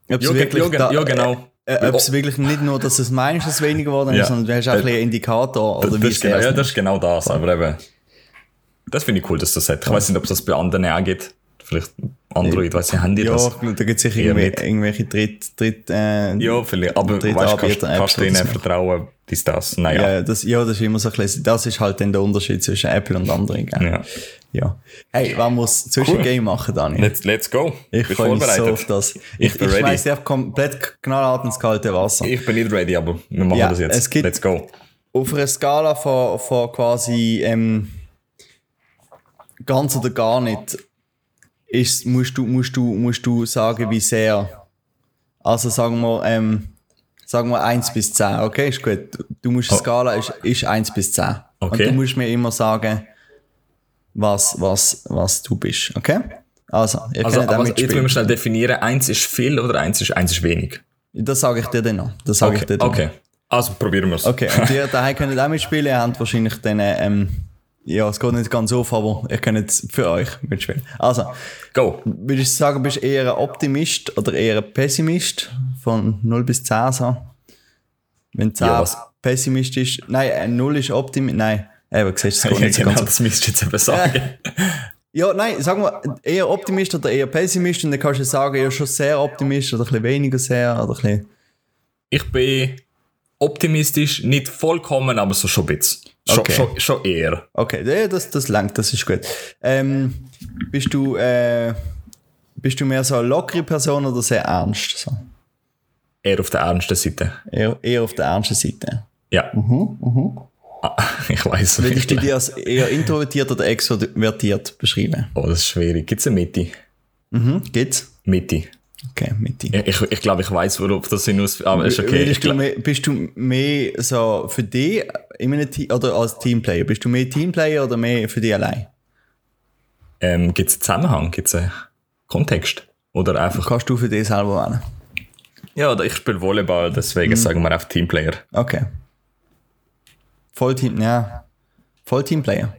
ob es Ja, wirklich, ja, da- ja, genau. äh, ob es wirklich nicht nur, dass es meinst, dass es weniger geworden ist, Ja. sondern du hast auch ein einen Indikator, oder das, wie ist genau, ja, das ist genau das. Aber eben, das finde ich cool, dass das hat. Ich weiß nicht, ob es das bei anderen auch gibt. Vielleicht Android, weiß ich, haben die Ja, das? glaube, da gibt es sicher irgendwelche, irgendwelche Dritt, Dritt, äh, Ja, vielleicht. Aber weißt, kannst, Anbieter-Apps kannst du so. vertrauen, dies, das? Naja. ja, das, ja, das ist immer so ein bisschen, das ist halt dann der Unterschied zwischen Apple und anderen, gell? Ja. Ja. Hey, wann muss Zwischengame machen, Daniel? Let's, let's go. Ich freue mich so vorbereitet? auf das. Ich Ich, ich schmeiß dich komplett knallhart ins kalte Wasser. Ich bin nicht ready, aber wir machen Ja, das jetzt. es gibt- let's go. auf einer Skala von, von quasi ähm, ganz oder gar nicht, ist, musst, du, musst, du, musst du sagen, wie sehr. Also sagen wir, ähm, sagen wir 1 bis 10, okay? Ist gut. Du musst, die Skala ist, ist 1 bis 10. Und Okay. du musst mir immer sagen, was, was, was du bist, okay? Also, ihr Also, aber jetzt müssen wir schnell definieren, eins ist viel oder eins ist, eins ist wenig. Das sage ich dir dann noch. Das sage ich Okay, dir dann okay. Also probieren wir es. Okay, und ihr daheim könnt auch mitspielen, ihr habt wahrscheinlich dann, ähm, ja, es geht nicht ganz auf, aber ihr könnt für euch mitspielen. Also, Go. würdest du sagen, bist du eher ein Optimist oder eher ein Pessimist? Von 0 bis 10 so? Wenn 10 Ja, Pessimist ist, nein, äh, 0 ist Optimist, nein, eben, siehst du, es geht Ja, nicht so genau, ganz auf. das müsst ihr jetzt eben sagen. Ja, nein, sagen wir, eher Optimist oder eher Pessimist und dann kannst du sagen, ja, schon sehr Optimist oder ein bisschen weniger sehr oder ein bisschen, Ich bin optimistisch, nicht vollkommen, aber so schon ein bisschen. Schon, Okay. schon, schon eher. Okay, ja, das, das langt, das ist gut. Ähm, bist du, äh, bist du mehr so eine lockere Person oder sehr ernst? So? Eher auf der ernsten Seite. Eher, eher auf der ernsten Seite. Ja. Ah, Ich weiß Würdest du dich als eher introvertiert oder extrovertiert beschreiben? Oh, das ist schwierig. Gibt es eine Mitte? Mhm, geht's? Mitte. Okay, mit dir. Ich, ich glaube, ich weiß, worauf das hinaus. Aber ist okay. Ich glaub, bist du mehr so für dich in einem Team oder als Teamplayer? Bist du mehr Teamplayer oder mehr für dich allein? ähm, Gibt es einen Zusammenhang? Gibt es einen Kontext? Oder einfach. Kannst du für dich selber wählen? Ja, oder ich spiele Volleyball, Mhm. deswegen sagen wir einfach Teamplayer. Okay. Vollteam, ja. Vollteamplayer.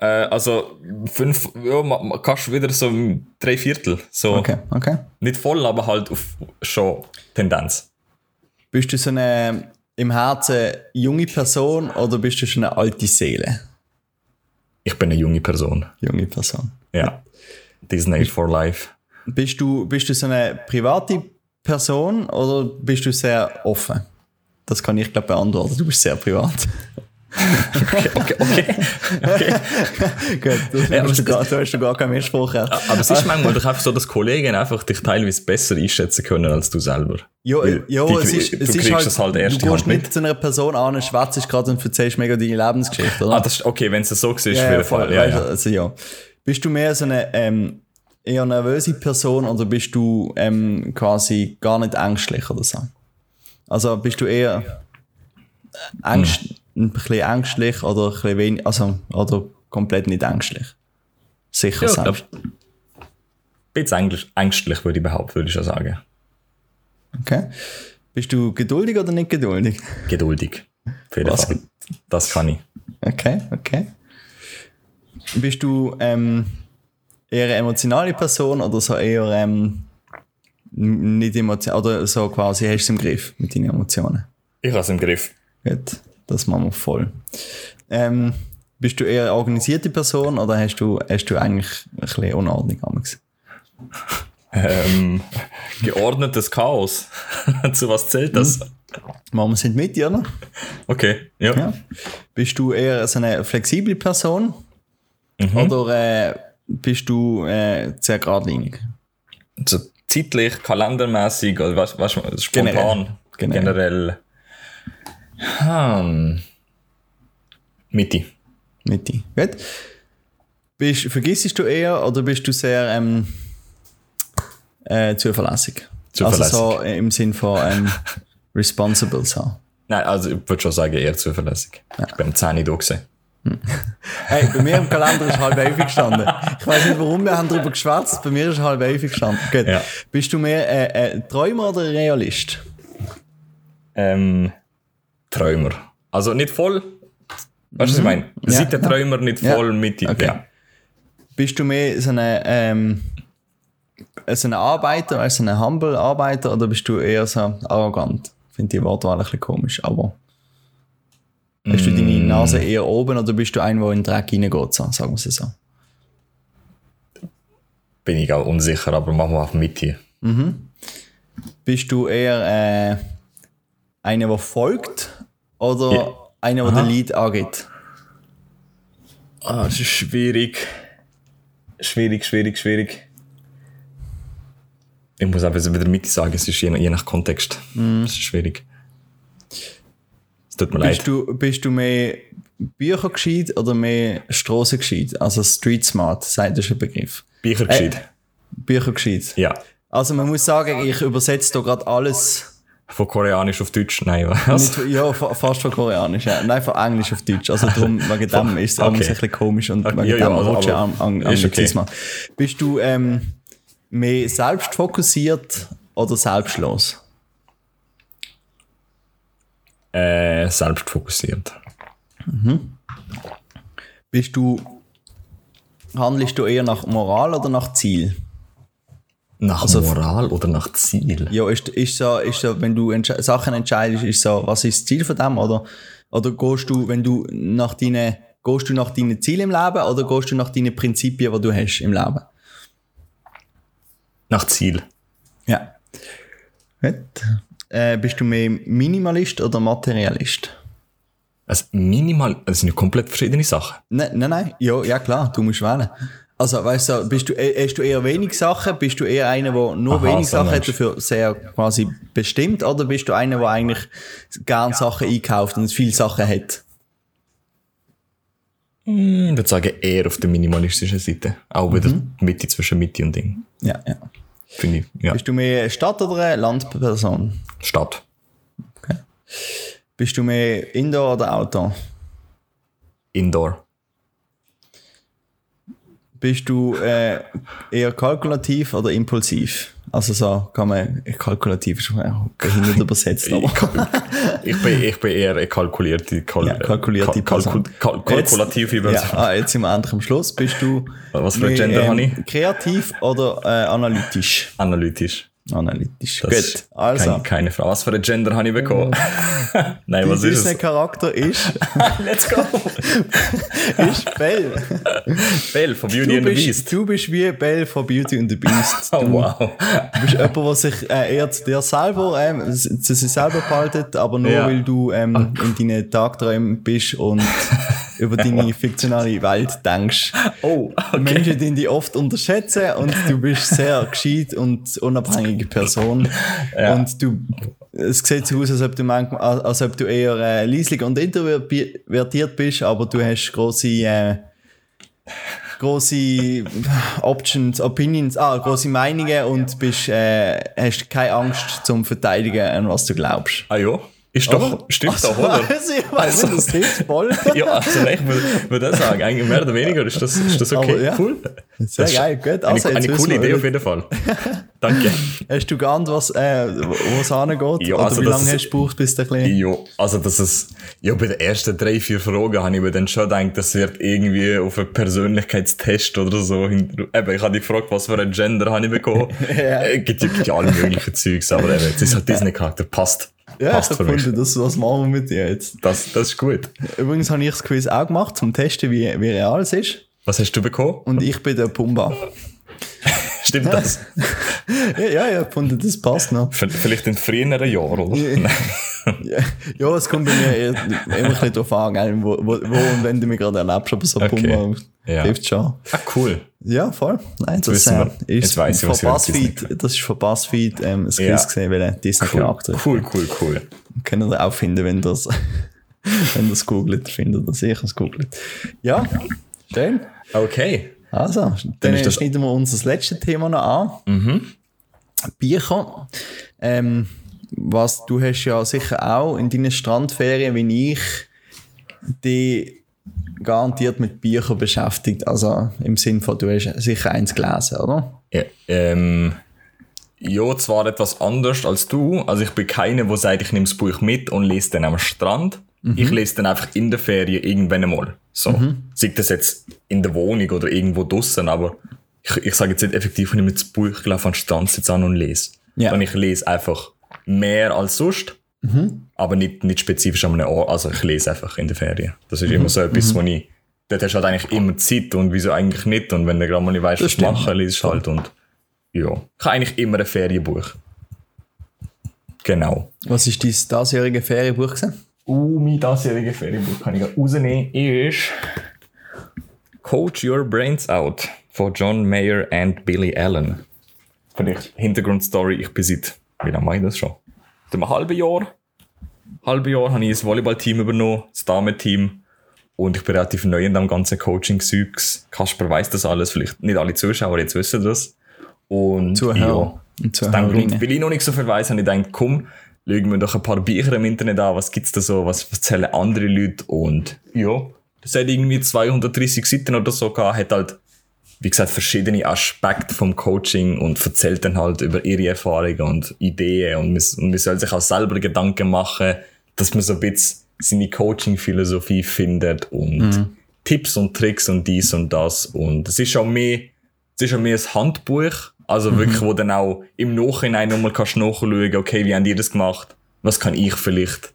Äh, also, fünf, ja, kannst du wieder so drei Viertel. So, Okay, okay. nicht voll, aber halt auf schon Tendenz. Bist du so eine im Herzen junge Person oder bist du schon eine alte Seele? Ich bin eine junge Person. Junge Person. Ja. Disney for life. Bist du, bist du so eine private Person oder bist du sehr offen? Das kann ich glaube beantworten. Du bist sehr privat. Okay, okay, okay. okay. Gut, das Ja, aber hast du, es- gar, da hast du gar keinen Missspruch. Ja, Aber es ist manchmal doch einfach so, dass Kollegen einfach dich teilweise besser einschätzen können als du selber. ja, Weil ja die- es ist, du es ist kriegst halt, das halt erst du gehst nicht mit. zu einer Person an, schwätzt gerade und erzählst mega deine Lebensgeschichte, oder? Ah, das ist, okay, wenn es so ist, Ja, auf jeden voll, Fall. Ja, du, ja. Also, ja. Bist du mehr so eine ähm, eher nervöse Person oder bist du ähm, quasi gar nicht ängstlich oder so? Also bist du eher Angst, ein bisschen ängstlich oder ein bisschen wenig, also, oder komplett nicht ängstlich? Sicher Ja, selbst. ein bisschen ängstlich, würde ich behaupten, würde ich schon sagen. Okay. Bist du geduldig oder nicht geduldig? Geduldig. Auf jeden Was? Fall. Das kann ich. Okay, okay. Bist du ähm, eher eine emotionale Person oder so eher ähm, nicht emotional oder so quasi hast du es im Griff mit deinen Emotionen? Ich habe es im Griff. Gut, das machen wir voll. Ähm, bist du eher eine organisierte Person oder hast du, hast du eigentlich ein bisschen Unordnung? Ähm, geordnetes Chaos. Zu was zählt das? Machen wir es in die Mitte, oder? Okay, ja. Ja. Bist du eher so eine flexible Person oder äh, bist du äh, sehr geradlinig? So zeitlich, kalendermäßig, oder was, was, spontan. Generell. Generell. Hm. Mitte. Mitte. Gut. Bist, vergisst du eher oder bist du sehr ähm, äh, zuverlässig? Zuverlässig. Also so äh, im Sinn von ähm, responsible so. Nein, also ich würde schon sagen, eher zuverlässig. Ich bin am 10 Uhr da gewesen. Hey, bei mir im Kalender ist halb elf gestanden. Ich weiß nicht warum, wir haben darüber geschwätzt, bei mir ist halb elf gestanden. Gut. Ja. Bist du mehr äh, äh, Träumer oder Realist? Ähm, Träumer. Also nicht voll. Weißt du, was ich meine? Ja, Seite ja. Träumer, nicht Ja. voll Mitte. Okay. Ja. Bist du mehr so eine, ähm, so ein Arbeiter, also ein Humble Arbeiter oder bist du eher so arrogant? Ich finde die Wortwahl ein bisschen komisch, aber hast du Mm. deine Nase eher oben oder bist du ein, der in den Dreck reingeht, so, sagen wir es so? Bin ich auch unsicher, aber machen wir auf Mitte. Bist du eher äh, einer, der folgt oder Ja. einer, der Aha. den Lead angeht? Ah, das ist schwierig. Schwierig, schwierig, schwierig. Ich muss einfach wieder Mitte sagen, es ist je, je nach Kontext. Es ist schwierig. Es tut mir leid. Bist du, bist du mehr Bücher gescheit oder mehr Straßen gescheit? Also Street Smart, sagt das ein Begriff. Bücher gescheit. Bücher gescheit. Ja. Also man muss sagen, ich übersetze da gerade alles. Von Koreanisch auf Deutsch? Nein, was? Nicht, ja, fa- fast von Koreanisch. Ja. Nein, von Englisch auf Deutsch. Also darum, wegen dem ist es Okay. ein bisschen komisch und Okay, wegen ja, ja, dem also, ich aber am, am, ist okay. Bist du ähm, mehr selbstfokussiert oder selbstlos? Äh, selbstfokussiert. Bist du, handelst du eher nach Moral oder nach Ziel? Nach Also- Moral oder nach Ziel? Ja, ist, ist so, ist so, wenn du entsche Sachen entscheidest, ist so, was ist das Ziel von dem? Oder, oder gehst du, wenn du nach deinen, gehst du nach deinen Zielen im Leben oder gehst du nach deinen Prinzipien, die du hast im Leben? Nach Ziel. Ja. Äh, bist du mehr Minimalist oder Materialist? Also minimal, das sind ja komplett verschiedene Sachen. Nein, nein, nein. Ja, ja klar, du musst wählen. Also, weißt du, bist du, äh, hast du eher wenig Sachen? Bist du eher einer, der nur Aha, wenig so Sachen hat, dafür sehr quasi bestimmt? Oder bist du einer, der eigentlich gern Sachen einkauft und viele Sachen hat? Ich würde sagen, eher auf der minimalistischen Seite. Auch wieder Mhm. Mitte zwischen Mitte und Ding. Ja, ja. Finde ich, ja. Bist du mehr Stadt- oder Landperson? Stadt. Bist du mehr Indoor oder Outdoor? Indoor. Bist du äh, eher kalkulativ oder impulsiv? Also so kann man kalkulativ ist auch behindert übersetzt, aber Ich bin, ich bin eher eine kalkulierte, kal ja, kalkulierte kal kal kal kalkulative jetzt, ja, ah, jetzt sind wir endlich am Schluss. Bist du Was für ein Gender habe ich? kreativ oder äh, analytisch? Analytisch. Analytisch. Das Gut, also. Keine, keine Frage. Was für ein Gender habe ich bekommen? Nein, was ist es? Disney-Charakter ist, Let's go! ist Belle. Bell von Beauty Du and the bist, Beast. du bist wie Belle von Beauty and the Beast. Oh, Du wow. bist jemand, der sich äh, eher zu dir selber, ähm, zu sich selber behaltet, aber nur Ja. weil du ähm, in deinen Tagträumen bist und über deine fiktionale Welt denkst. Oh, okay. Menschen, die dich oft unterschätzen und du bist sehr gescheit und unabhängige Person. Ja. Und du, es sieht so aus, als ob du, manchmal, als ob du eher äh, leislich und introvertiert bist, aber du hast grosse, äh, große Options, Opinions, ah, große Meinungen und bist, äh, hast keine Angst zum Verteidigen, an was du glaubst. Ah ja, ist doch, stimmt doch, oder? Also, ich weiß nicht, das hilft voll. ja, also ich würde würd das sagen, eigentlich mehr oder weniger ist das, ist das okay, Aber ja. cool. Sehr Das geil, gut. Eine, Also, eine wissen coole wir, Idee auf jeden Fall. Danke. Hast du geahnt, was, äh, wo es angeht? Ja, Oder also wie das lange hast du gebraucht, bis du ein. Ja, also das ist, ja, bei den ersten drei, vier Fragen habe ich mir dann schon gedacht, das wird irgendwie auf einen Persönlichkeitstest oder so. Eben, ich habe dich gefragt, was für ein Gender habe ich bekommen. Ja. Äh, gibt, ja- gibt ja alle möglichen Zeugs, aber eben, jetzt ist halt Disney-Charakter, passt. Ja, ich passt habe für mich. gefunden, das, was machen wir mit dir jetzt? Das, das ist gut. Übrigens habe ich das Quiz auch gemacht, zum Testen, wie, wie real es ist. Was hast du bekommen? Und ich bin der Pumba. Stimmt das? ja, ja, ich habe gefunden, das passt noch. Vielleicht in früheren Jahren, oder? Ja, ja, es kommt bei mir eher- immer ein bisschen drauf an, gell, wo, wo, wo und wenn du mich gerade erlebst, aber so Okay. Pumba Ja. hilft schon. ah, cool. Ja, voll. Nein, das wissen wir. äh, ist Jetzt weiss ich, was BuzzFeed, das ist von BuzzFeed ähm, ein Quiz Ja. gesehen, weil er Disney-Charakter ist. Cool, cool, cool. Können ihr auch finden, wenn das, wenn das googelt, findet ihr sicher es googelt. Ja, schön. Okay. Also, dann, ist das- schneiden wir uns das letzte Thema noch an. Mhm. Bücher. Ähm, was, du hast ja sicher auch in deinen Strandferien, wie ich, die garantiert mit Büchern beschäftigt. Also im Sinn von, du hast sicher eins gelesen, oder? Ja, ähm, ja, zwar etwas anders als du. Also ich bin keiner, der sagt, ich nehme das Buch mit und lese dann am Strand. Ich lese dann einfach in der Ferien irgendwann einmal. So. Sei das jetzt in der Wohnung oder irgendwo draußen, aber ich, ich sage jetzt nicht effektiv, ich nehme das Buch ich laufe an den Strand sitze an und lese. Ja. Sondern ich lese einfach mehr als sonst. Aber nicht, nicht spezifisch an einem Ort. Also ich lese einfach in der Ferien. Das ist immer so etwas, wo ich, dort hast du halt eigentlich immer Zeit und wieso eigentlich nicht. Und wenn du gerade mal nicht weißt, Das was stimmt. machen, liest halt und ja. Ich habe eigentlich immer ein Ferienbuch. Genau. Was ist dein dasjährige Ferienbuch gewesen? Uh, mein dasjähriges Ferienbuch kann ich rausnehmen, ist Coach Your Brains Out von John Mayer and Billy Allen. Vielleicht Hintergrundstory, ich bin seit, wie lange mache ich das schon? Seit einem halben Jahr. Halben Jahr habe ich ein Volleyballteam übernommen, das Damenteam. Und ich bin relativ neu in dem ganzen Coaching-Zeugs. Kasper weiß das alles, vielleicht nicht alle Zuschauer jetzt wissen das. Und Zuhörer und aus dem. Grund, weil ich noch nicht so viel weiss, habe ich gedacht, komm, schauen wir doch ein paar Bücher im Internet an, was gibt's da so, was erzählen andere Leute und ja, das hat irgendwie 230 Seiten oder so gehabt, hat halt, wie gesagt, verschiedene Aspekte vom Coaching und erzählt dann halt über ihre Erfahrungen und Ideen und man, und man soll sich auch selber Gedanken machen, dass man so ein bisschen seine Coaching-Philosophie findet und Tipps und Tricks und dies und das und es ist schon mehr es ist ja mehr ein Handbuch, also wirklich, wo dann auch im Nachhinein nochmal kannst nachschauen, okay, wie haben die das gemacht? Was kann ich vielleicht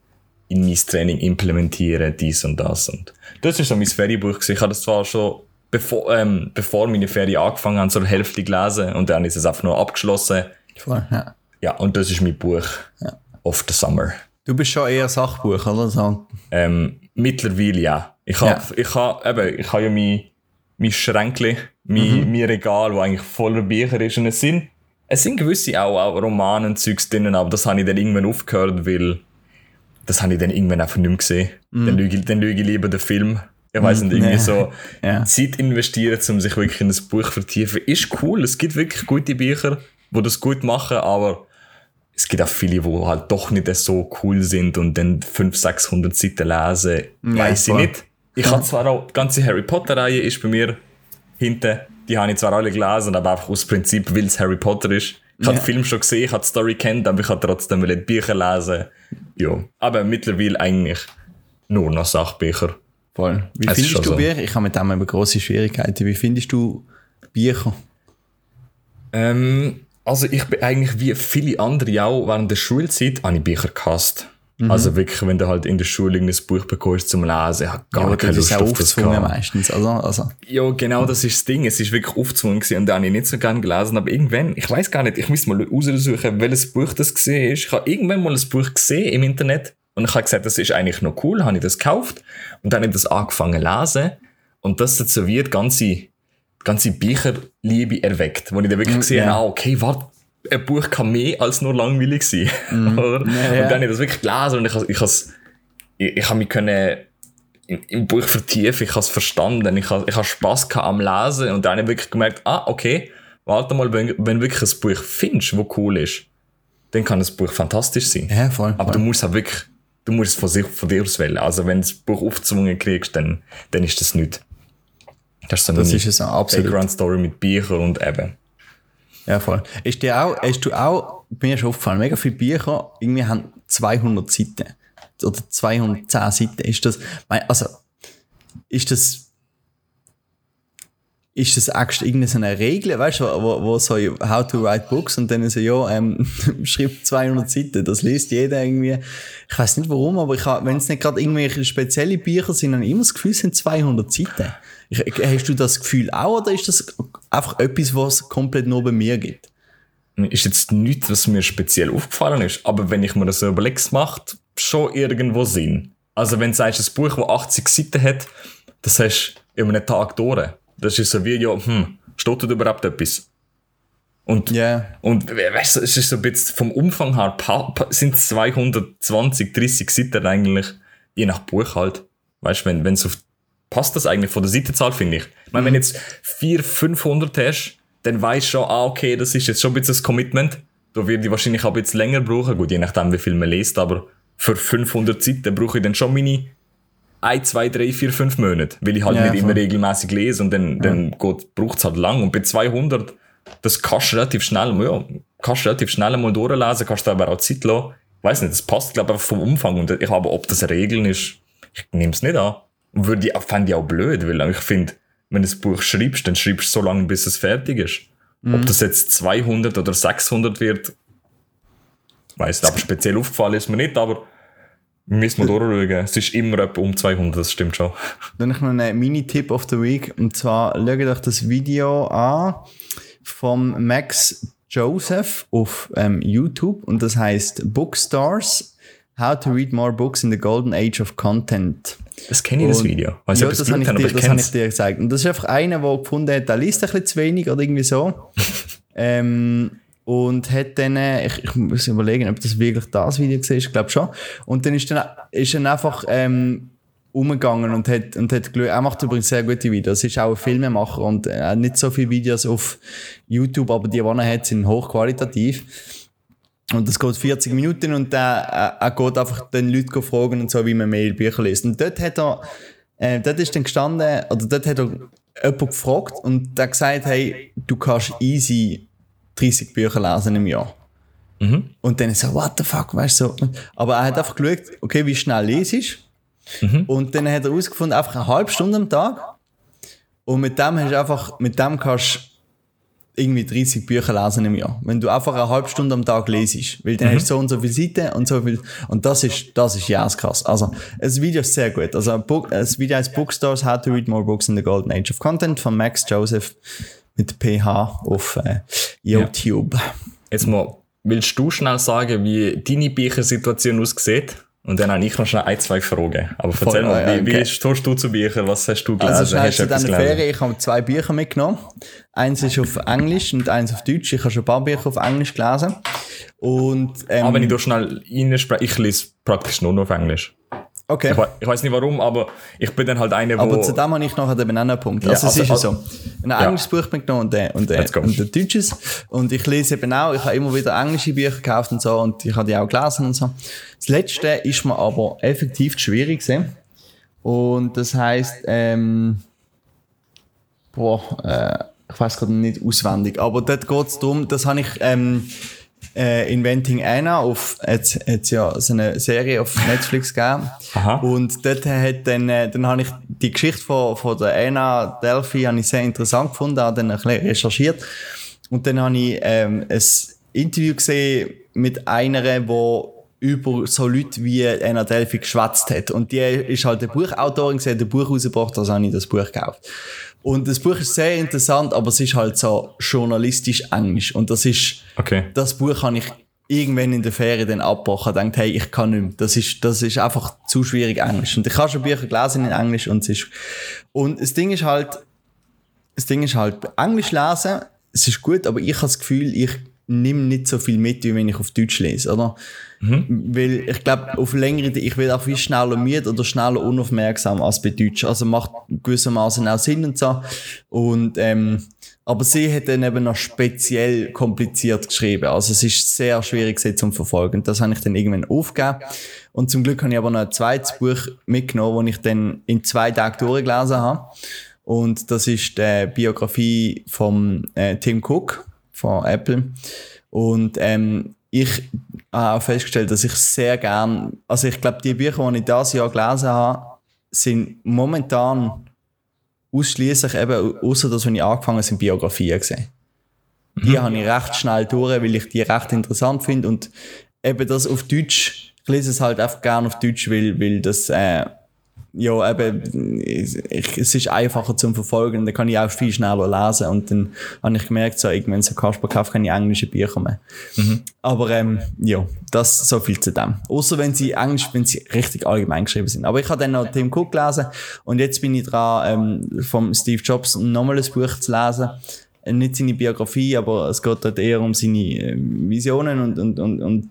in mein Training implementieren, dies und das. Und das ist so mein Ferienbuch. gewesen. Ich habe das zwar schon, bevor, ähm, bevor meine Ferien angefangen haben, so eine Hälfte gelesen und dann ist es einfach nur abgeschlossen. Voll, ja. Ja, und das ist mein Buch of the Summer. Du bist schon eher Sachbuch, oder? So. Ähm, mittlerweile ja. Ich habe Ja. ich hab, eben, ich hab ja mein, mein Schränkli, mein, mein Regal, wo eigentlich voller Bücher ist. Und es sind, es sind gewisse auch, auch Romane und Zeugs drinnen, aber das habe ich dann irgendwann aufgehört, weil das habe ich dann irgendwann einfach nicht mehr gesehen. Dann lüge ich, dann lüge ich lieber den Film. Ich weiß nicht, irgendwie Ja. so Ja. Zeit investieren, um sich wirklich in das Buch vertiefen, ist cool. Es gibt wirklich gute Bücher, die das gut machen, aber es gibt auch viele, die halt doch nicht so cool sind und dann 500, 600 Seiten lesen, weiß ich voll. nicht. Ich habe zwar auch, die ganze Harry Potter-Reihe ist bei mir hinten, die habe ich zwar alle gelesen, aber einfach aus Prinzip, weil es Harry Potter ist. Ich habe Ja. den Film schon gesehen, ich habe die Story kennt, aber ich habe trotzdem die Bücher lesen. Ja, aber mittlerweile eigentlich nur noch Sachbücher. Voll. Wie Es ist findest du so. Bücher? Ich habe mit dem immer grosse Schwierigkeiten. Wie findest du Bücher? Ähm, also ich bin eigentlich wie viele andere auch während der Schulzeit habe ich Bücher gehasst. Mhm. Also wirklich, wenn du halt in der Schule irgendein Buch bekommst zum Lesen, habe gar aber keine ist Lust auch auf das meistens, oder? Also, Ja, genau, das ist das Ding. Es ist wirklich aufgezwungen gewesen und da habe ich nicht so gern gelesen. Aber irgendwann, ich weiß gar nicht, ich muss mal raussuchen, welches Buch das gesehen ist. Ich habe irgendwann mal ein Buch gesehen im Internet und ich habe gesagt, das ist eigentlich noch cool, habe ich das gekauft und dann habe ich das angefangen zu lesen und das hat so wie die ganze, ganze Bücherliebe erweckt, wo ich dann wirklich gesehen ja. habe, ah, okay, warte, ein Buch kann mehr als nur langweilig sein. Ja, ja. Und dann habe ich das wirklich gelesen und ich, has- ich, has- ich, ich habe mich können im, im Buch vertiefen, ich habe es verstanden, ich habe ich hab Spass gehabt am Lesen und dann habe ich wirklich gemerkt, ah, okay, warte mal, wenn, wenn du wirklich ein Buch findest, das cool ist, dann kann das Buch fantastisch sein. Ja, voll. Aber du musst halt wirklich, du musst es von, sich, von dir aus wählen. Also wenn du das Buch aufgezwungen kriegst, dann, dann ist das nicht. Das ist so Das eine ist es auch, absolut. Background-Story mit Büchern und eben. Ja, voll. Ist dir auch, hast du auch, mir ist aufgefallen, mega viele Bücher irgendwie haben 200 Seiten. Oder 210 Seiten. Ist das, also, ist das, ist das actually irgendeine Regel, weißt du, wo, wo so, how to write books und dann so, ja, ähm, schreibt 200 Seiten, das liest jeder irgendwie. Ich weiß nicht warum, aber ich wenn es nicht gerade irgendwelche spezielle Bücher sind, dann immer das Gefühl, es sind 200 Seiten. Ich, hast du das Gefühl auch oder ist das einfach etwas, was komplett nur bei mir gibt? Ist jetzt nichts, was mir speziell aufgefallen ist, aber wenn ich mir das so überlege, es macht schon irgendwo Sinn. Also wenn du sagst, ein Buch, das 80 Seiten hat, das hast du in einem Tag durch. Das ist so wie, ja, hm, steht da überhaupt etwas? Und, Ja. und we- weißt du, es ist so ein bisschen vom Umfang her, sind 220, 30 Seiten eigentlich, je nach Buch halt. Weißt du, wenn, wenn's auf, passt das eigentlich von der Seitenzahl, finde ich. Ich meine, wenn du jetzt 400, 500 hast, dann weißt du schon, ah, okay, das ist jetzt schon ein bisschen ein Commitment. Da würde ich wahrscheinlich auch ein bisschen länger brauchen, gut, je nachdem, wie viel man liest, aber für 500 Seiten brauche ich dann schon meine 1, 2, 3, 4, 5 Monate, weil ich halt Ja, nicht immer voll. regelmäßig lese und dann, dann braucht es halt lang. Und bei 200, das kannst du relativ schnell, ja, kannst du relativ schnell mal durchlesen, kannst du aber auch Zeit lassen. Ich weiß nicht, das passt, glaube ich, einfach vom Umfang. Und ich habe, ob das Regeln ist, ich nehme es nicht an. Und würde ich, fände ich auch blöd, weil ich finde, wenn du ein Buch schreibst, dann schreibst du so lange, bis es fertig ist. Ob das jetzt 200 oder 600 wird, weiß nicht, aber speziell aufgefallen ist mir nicht, aber müssen wir durchschauen. Es ist immer etwa um 200, das stimmt schon. Dann noch einen Mini-Tipp of the Week. Und zwar schaut euch das Video an vom Max Joseph auf ähm, YouTube. Und das heißt Bookstars. How to read more books in the golden age of content. Das kenne ich, das Video. Weiß ja, ob das habe ich, dir- habe, das habe ich dir gezeigt. Und das ist einfach einer, der gefunden hat, der liest ein bisschen zu wenig oder irgendwie so. ähm, und hat dann, äh, ich, ich muss überlegen, ob das wirklich das Video war, ich glaube schon. Und dann ist dann, ist dann einfach ähm, umgegangen und hat, und hat geschaut. Er macht übrigens sehr gute Videos. Er ist auch ein Filmemacher und hat nicht so viele Videos auf YouTube, aber die, die er hat, sind hochqualitativ. Und das geht 40 Minuten und er, er geht einfach den Leuten fragen und so, wie man mehr Bücher liest. Und dort hat er, äh, dort ist dann gestanden, oder dort hat er jemand gefragt und der gesagt, hey, du kannst easy 30 Bücher lesen im Jahr. Mhm. Und dann so, what the fuck, weißt du, so. Aber er hat einfach geschaut, okay, wie schnell lesest Mhm. Und dann hat er herausgefunden, einfach eine halbe Stunde am Tag. Und mit dem hast einfach, mit dem kannst du irgendwie 30 Bücher lesen im Jahr. Wenn du einfach eine halbe Stunde am Tag lesest. Weil dann hast du so und so viele Seiten und so viel, und das ist, das ist ja krass. Also, das Video ist sehr gut. Also, das Video heißt Bookstars, How to Read More Books in the Golden Age of Content von Max Joseph mit PH auf äh, YouTube. Jetzt mal, willst du schnell sagen, wie deine Büchersituation aussieht? Und dann habe ich noch schnell ein, zwei Fragen. Aber erzähl Voll, mal, ja, wie, okay. wie stehst du zu Büchern? Was hast du gelesen? Also hast du gelesen? Ferien. Ich habe zwei Bücher mitgenommen. Eins ist auf Englisch und eins auf Deutsch. Ich habe schon ein paar Bücher auf Englisch gelesen. Und, ähm, Aber wenn ich da schnell reinspreche, ich lese praktisch nur noch auf Englisch. Okay. Ich, ich weiß nicht warum, aber ich bin dann halt einer, wo... Aber zu dem habe ich nachher den Bananenpunkt. Also, also- es ist ja also- so. Ein englisches Buch mitgenommen und, ein- und, ein- Let's go. und ein deutsches. Und ich lese eben auch, ich habe immer wieder englische Bücher gekauft und so und ich habe die auch gelesen und so. Das letzte ist mir aber effektiv schwierig gewesen. Und das heisst, ähm, boah, äh, ich weiß gerade nicht auswendig, aber dort geht es darum, das habe ich, ähm, äh, Inventing Anna auf, jetzt, jetzt ja so eine Serie auf Netflix gegeben. Aha. Und dort hat dann, äh, dann habe ich die Geschichte von, von der Anna Delphi habe ich sehr interessant gefunden, habe dann ein bisschen recherchiert. Und dann habe ich ähm, ein Interview gesehen mit einer, die über so Leute wie Anna Delphi geschwätzt hat. Und die ist halt eine Buchautorin, sie hat ein Buch rausgebracht, also habe ich das Buch gekauft. Und das Buch ist sehr interessant, aber es ist halt so journalistisch englisch. Und das ist, Okay. das Buch habe ich irgendwann in der Ferien dann abgebrochen und gedacht, hey, ich kann nicht mehr. Das ist, das ist einfach zu schwierig Englisch. Und ich habe schon Bücher gelesen in Englisch und es ist, und das Ding ist halt, das Ding ist halt, Englisch lesen, es ist gut, aber ich habe das Gefühl, ich nehme nicht so viel mit, wie wenn ich auf Deutsch lese, oder? Weil ich glaube, auf längere, ich werde auch viel schneller müde oder schneller unaufmerksam als bei Deutsch. Also macht gewissermaßen auch Sinn und so. Und, ähm, aber sie hat dann eben noch speziell kompliziert geschrieben. Also es ist sehr schwierig sie zum Verfolgen. Das habe ich dann irgendwann aufgegeben. Und zum Glück habe ich aber noch ein zweites Buch mitgenommen, das ich dann in zwei Tagen durchgelesen habe. Und das ist die Biografie von äh, Tim Cook von Apple. Und ähm, ich habe auch festgestellt, dass ich sehr gern, also ich glaube, die Bücher, die ich dieses Jahr gelesen habe, sind momentan ausschließlich eben, außer dass, wenn ich angefangen habe, sind Biografien gesehen. Die habe ich recht schnell durch, weil ich die recht interessant finde und eben das auf Deutsch, ich lese es halt einfach gerne auf Deutsch, weil, weil das, äh, ja, eben, ich, es ist einfacher zum Verfolgen, dann kann ich auch viel schneller lesen und dann habe ich gemerkt, so, irgendwann so Kasper kauft keine englischen Bücher mehr. Aber, ähm, ja, das so viel zu dem. Außer wenn sie Englisch, wenn sie richtig allgemein geschrieben sind. Aber ich habe dann noch Tim Cook gelesen und jetzt bin ich dran, ähm, vom Steve Jobs nochmal ein Buch zu lesen. Nicht seine Biografie, aber es geht dort eher um seine äh, Visionen und, und, und, und,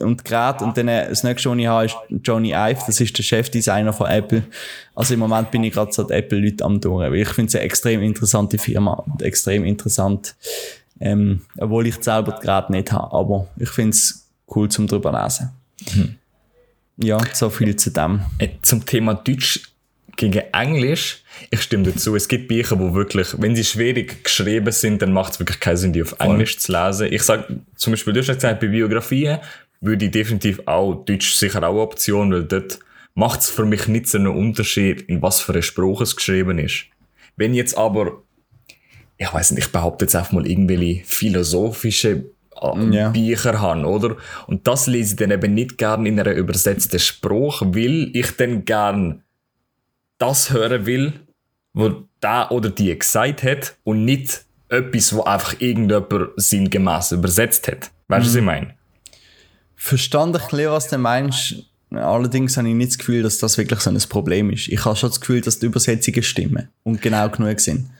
und Geräte. Und dann äh, das nächste, was ich habe, ist Johnny Ive. Das ist der Chefdesigner von Apple. Also im Moment bin ich gerade so die Apple-Leute am Touren. weil Ich finde es eine extrem interessante Firma und extrem interessant. Ähm, obwohl ich selber Gerät nicht habe. Aber ich finde es cool zum drüber lesen. Ja, so viel zu dem. Äh, Zum Thema Deutsch gegen Englisch, ich stimme dazu. Es gibt Bücher, wo wirklich, wenn sie schwierig geschrieben sind, dann macht es wirklich keinen Sinn, die auf Englisch zu lesen. Ich sag zum Beispiel, du hast gesagt, bei Biografien würde ich definitiv auch Deutsch sicher auch eine Option, weil dort macht es für mich nicht so einen Unterschied, in was für eine Sprache es geschrieben ist. Wenn jetzt aber, ich weiß nicht, ich behaupte jetzt einfach mal irgendwelche philosophische äh, Ja. Bücher haben, oder? Und das lese ich dann eben nicht gern in einer übersetzten Sprache, weil ich dann gern das hören will, wo da oder die gesagt hat und nicht etwas, wo einfach irgendjemand sinngemäß übersetzt hat. Weißt du, was ich meine? Verstand ich bisschen, was du meinst. Allerdings habe ich nicht das Gefühl, dass das wirklich so ein Problem ist. Ich habe schon das Gefühl, dass die Übersetzungen stimmen und genau genug sind.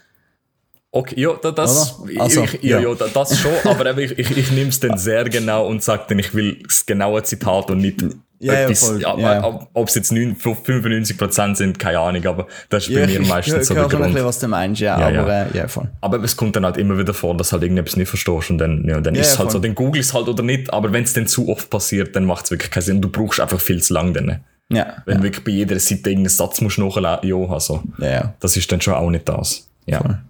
Okay, ja, da, das? Also, ich, ja, ja. ja. da- das schon, aber ich, ich, ich nehme es dann sehr genau und sage dann, ich will das genaue Zitat und nicht Ja, ja, voll, ja, ja. ob es jetzt 9, 95% sind, keine Ahnung, aber das ist bei mir ich meistens so der Grund. bisschen, was du meinst, ja, Ja, aber ja. Äh, ja, voll. Aber es kommt dann halt immer wieder vor, dass halt irgendetwas nicht verstehst und dann, ja, dann ist es halt so, voll. dann google es halt oder nicht, aber wenn es dann zu oft passiert, dann macht es wirklich keinen Sinn. Du brauchst einfach viel zu lang dann. Ja, Wenn du wirklich bei jeder Seite irgendeinen Satz musst nachlesen, ja, also, ja, ja. das ist dann schon auch nicht das. Ja.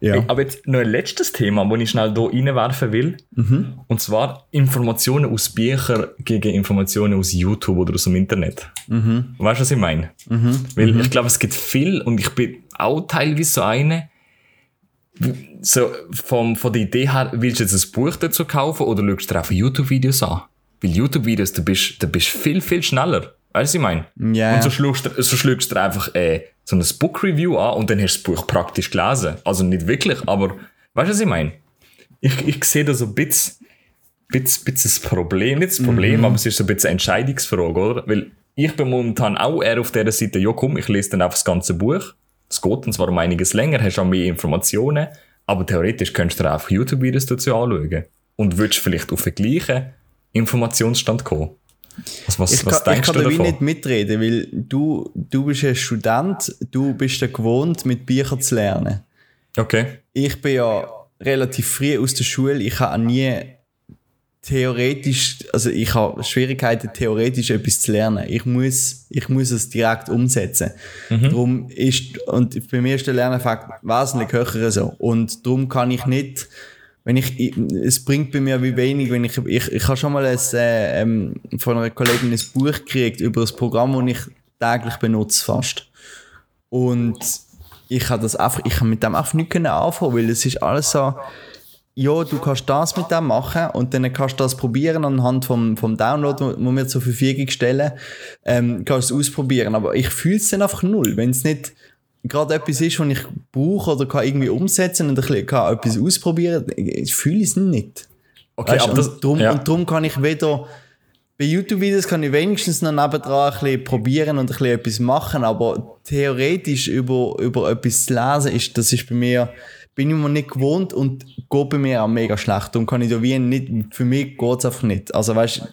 Ja. Aber jetzt noch ein letztes Thema, das ich schnell hier reinwerfen will. Mhm. Und zwar Informationen aus Büchern gegen Informationen aus YouTube oder aus dem Internet. Mhm. Weißt du, was ich meine? Weil ich glaube, es gibt viel und ich bin auch teilweise so eine. So, vom, von der Idee her, willst du jetzt ein Buch dazu kaufen oder schaust du dir einfach YouTube-Videos an? Weil YouTube-Videos, da bist du bist viel, viel schneller. Weißt du, was ich meine? Ja. Und so schlägst du, so schlägst du einfach äh, so ein Book-Review an und dann hast du das Buch praktisch gelesen. Also nicht wirklich, aber weißt du, was ich meine? Ich, ich sehe da so ein bisschen, bisschen, bisschen das Problem, nicht das Problem, aber es ist so ein bisschen eine Entscheidungsfrage, oder? Weil ich bin momentan auch eher auf der Seite, ja komm, ich lese dann einfach das ganze Buch. Es geht dann zwar um einiges länger, hast auch mehr Informationen, aber theoretisch könntest du dir einfach YouTube-Videos dazu anschauen. Und würdest vielleicht auf den gleichen Informationsstand kommen. Was, was, Ich was kann, ich kann da wie nicht mitreden, weil du, du bist ein Student, du bist ja gewohnt, mit Büchern zu lernen. Okay. Ich bin ja relativ früh aus der Schule, ich habe nie theoretisch, also ich habe Schwierigkeiten, theoretisch etwas zu lernen. Ich muss, ich muss es direkt umsetzen. Darum ist, und bei mir ist der Lerneffekt wesentlich höher so. Und darum kann ich nicht, wenn ich, ich- es bringt bei mir wie wenig, wenn ich, ich, ich habe schon mal ein, äh, ähm, von einer Kollegin ein Buch gekriegt über ein Programm, das ich täglich benutze fast. Und ich habe das einfach, ich habe mit dem einfach nicht können anfangen, weil es ist alles so, ja, du kannst das mit dem machen und dann kannst du das probieren anhand vom, vom Download, wo wir zur Verfügung stellen, ähm, kannst du es ausprobieren. Aber ich fühle es dann einfach null. Wenn es nicht gerade etwas ist, was ich brauche oder kann irgendwie umsetzen und ein kann etwas ausprobieren, ich fühle es nicht. Okay, Weißt, aber das, und, drum, ja. und darum kann ich weder bei YouTube-Videos kann ich wenigstens noch nebendran ein bisschen probieren und ein bisschen etwas machen, aber theoretisch über, über etwas zu lesen, ist, das ist bei mir, bin ich mir nicht gewohnt und geht bei mir auch mega schlecht. Und kann ich da wie nicht, für mich geht es einfach nicht. Also weißt du,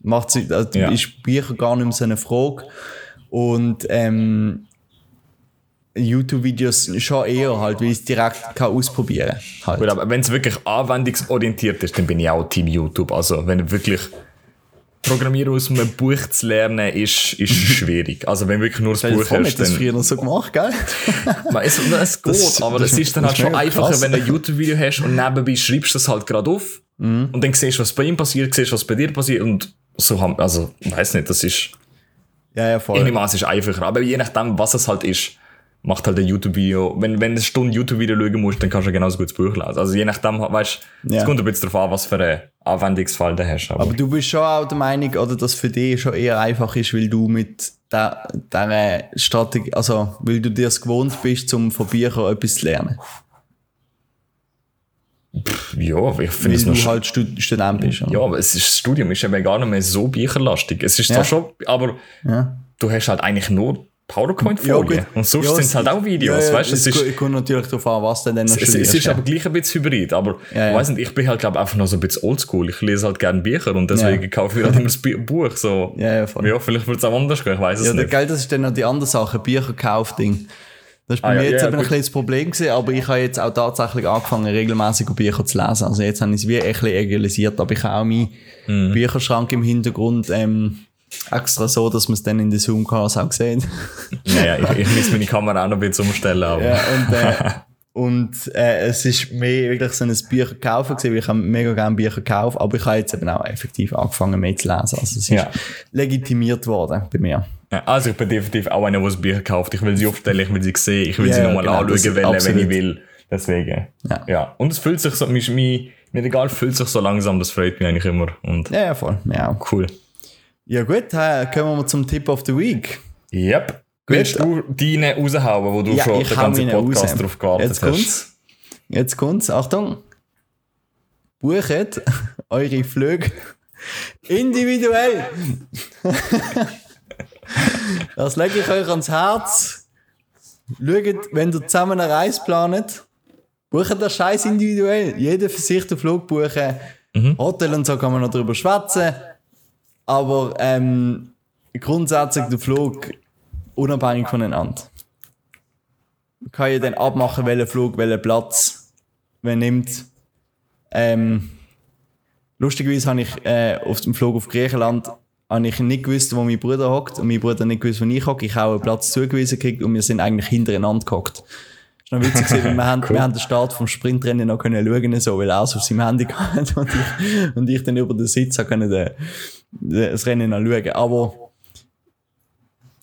macht also, Ja. ist Bücher gar nicht mehr so eine Frage. Und ähm, YouTube-Videos schon eher halt, weil ich es direkt kann ausprobieren kann. Halt. Gut, aber wenn es wirklich anwendungsorientiert ist, dann bin ich auch Team YouTube. Also, wenn wirklich Programmieren aus einem Buch zu lernen, ist, ist schwierig. Also, wenn wirklich nur das dir Buch man hast, hat das dann. früher noch so gemacht, gell? Man, es, es geht, Das- aber das- es ist dann das halt schon einfacher, krass. wenn du ein YouTube-Video hast und nebenbei schreibst du das halt gerade auf Mhm. und dann siehst du, was bei ihm passiert, siehst, was bei dir passiert und so haben, also, weiß nicht, das ist, Ja, ja, voll. einigermaßen ist einfacher. Aber je nachdem, was es halt ist, macht halt ein YouTube-Video, wenn, wenn du eine Stunde YouTube-Video schauen musst, dann kannst du genauso gut das Buch lesen. Also je nachdem, weißt du, Ja. es kommt ein bisschen darauf an, was für einen Anwendungsfall du hast. Aber, Aber du bist schon auch der Meinung, oder dass für dich schon eher einfach ist, weil du mit der, der Strategie, also weil du dir es gewohnt bist, zum von Büchern etwas zu lernen. ja, ich finde es noch du halt Stud Student bist. oder? Ja, aber es ist, das Studium ist eben gar nicht mehr so bücherlastig. Es ist Ja. zwar schon, aber Ja. du hast halt eigentlich nur PowerPoint-Folien. gut. und sonst Ja, sind es halt auch Videos, ja, ja, weißt du? Es Es ist, gu- kommt natürlich darauf an, was du dann noch es, es ist ja. aber gleich ein bisschen hybrid, aber Ja, ich ja. weiß nicht, ich bin halt glaube einfach noch so ein bisschen oldschool. Ich lese halt gerne Bücher und deswegen Ja. kaufe ich halt immer das Bu- Buch. So. Ja, ja, voll. ja vielleicht wird es auch anders gehen, ich weiß es Ja, nicht. Geld, das ist dann noch die andere Sache, Bücherkauf-Ding. Das war bei Ah, ja, mir jetzt ja, eben ein gut. kleines Problem gewesen, aber ich habe jetzt auch tatsächlich angefangen, regelmäßig Bücher zu lesen. Also jetzt habe ich es wie ein bisschen egalisiert, aber ich habe auch meinen Mhm. Bücherschrank im Hintergrund ähm, extra so, dass man es dann in den Zoom-Calls auch sieht. Naja, ich, ich muss meine Kamera auch noch ein bisschen umstellen. Aber. Ja, und, äh, und äh, es ist mehr wirklich so ein Bücher kaufen gewesen, weil ich habe mega gerne Bücher gekauft, aber ich habe jetzt eben auch effektiv angefangen, mehr zu lesen. Also es ist Ja. legitimiert worden bei mir. Also ich bin definitiv auch einer, der Bücher kauft. Ich will sie aufstellen, ich will sie sehen, ich will Ja, sie nochmal genau, anschauen, wenn, wenn ich will. Deswegen. Ja. ja. Und es fühlt sich so, mein, mein, mein Regal fühlt sich so langsam, das freut mich eigentlich immer. Und Ja, ja, voll. Ja, cool. Ja gut, äh, kommen wir zum Tip of the Week. Yep. Willst du deine raushauen, wo du Ja, schon den ganzen Podcast raus. drauf gewartet Jetzt hast? kommt's. Jetzt kommt's. Achtung. Buchet eure Flüge individuell. das lege ich euch ans Herz. Schaut, wenn ihr zusammen eine Reise planet, bucht das Scheiß individuell. Jeder für sich den Flug buchen. Hotel und so kann man noch drüber schwätzen. Aber ähm, grundsätzlich der Flug unabhängig voneinander. Man kann ja dann abmachen, welchen Flug, welchen Platz man nimmt. Ähm, lustigerweise habe ich äh, auf dem Flug auf Griechenland habe ich nicht gewusst, wo mein Bruder hockt und mein Bruder nicht gewusst, wo ich hocke. Ich habe einen Platz zugewiesen gekriegt und wir sind eigentlich hintereinander gehockt. Das war noch witzig, gewesen, weil wir, haben, wir haben den Start vom Sprintrennen noch können schauen, so, weil er es auf seinem Handy hatte und ich, und ich dann über den Sitz habe können den, den, das Rennen noch schauen. Aber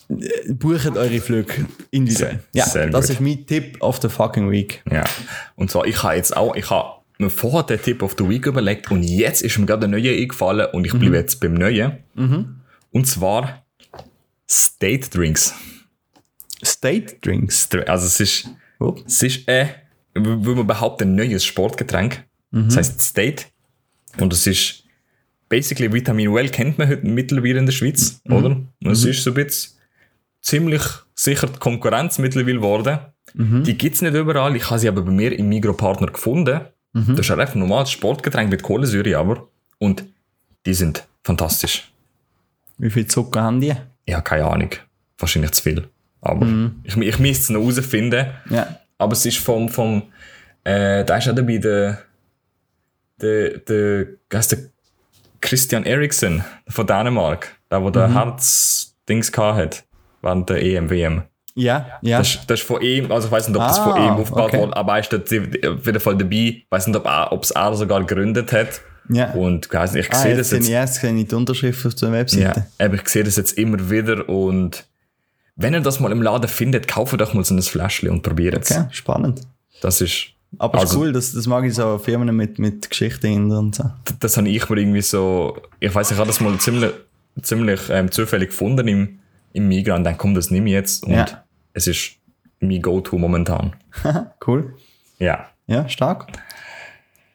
äh, bucht eure Flüge individuell. Sehr- Ja, sehr das gut. ist mein Tipp of the fucking week. Ja. Und zwar, ich habe jetzt auch, ich habe mir vorher den Tip of the Week überlegt und jetzt ist mir gerade ein neuer eingefallen und ich Mhm. bleibe jetzt beim Neuen. Und zwar State Drinks. State Drinks. Also es ist, Oh. es ist äh, wie man behauptet, ein neues Sportgetränk. Das heißt State. Und es ist basically Vitamin Well kennt man heute mittlerweile in der Schweiz, oder? Und es ist so ein bisschen ziemlich sicher die Konkurrenz mittlerweile geworden. Die gibt's nicht überall. Ich habe sie aber bei mir im Migro-Partner gefunden. Das ist ein einfach normales Sportgetränk mit Kohlensäure, aber. Und die sind fantastisch. Wie viel Zucker haben die? Ja, keine Ahnung. Wahrscheinlich zu viel. Aber ich, ich müsste es noch herausfinden. Ja. Aber es ist vom, vom äh, da ist auch dabei der, der, der, der Christian Eriksen von Dänemark. Der, der der Herzdings gehabt hat. Während der EM, WM. Ja, ja. Das, ist- das ist von ihm, also ich weiß nicht, ob das von Ah, ihm aufgebaut okay. wurde, aber er ist auf jeden Fall dabei. Ich weiß nicht, ob er, ob es er sogar gegründet hat. ja. Und ich, weiss nicht, ich ah, sehe das jetzt. jetzt sehe ich die Unterschrift auf der Webseite. Ja, aber ich sehe das jetzt immer wieder und wenn ihr das mal im Laden findet, kauft doch mal so ein Fläschchen und probiert es. Okay, spannend. Das ist, Aber ist Also- cool, das, das mag ich so Firmen mit, mit Geschichten hinter und so. das habe ich mir irgendwie so, ich weiß, ich habe das mal ziemlich, ziemlich ähm, zufällig gefunden im, im Migra und dann kommt das nicht mehr jetzt und Ja. es ist mein Go-To momentan. Cool. Ja. Ja, stark.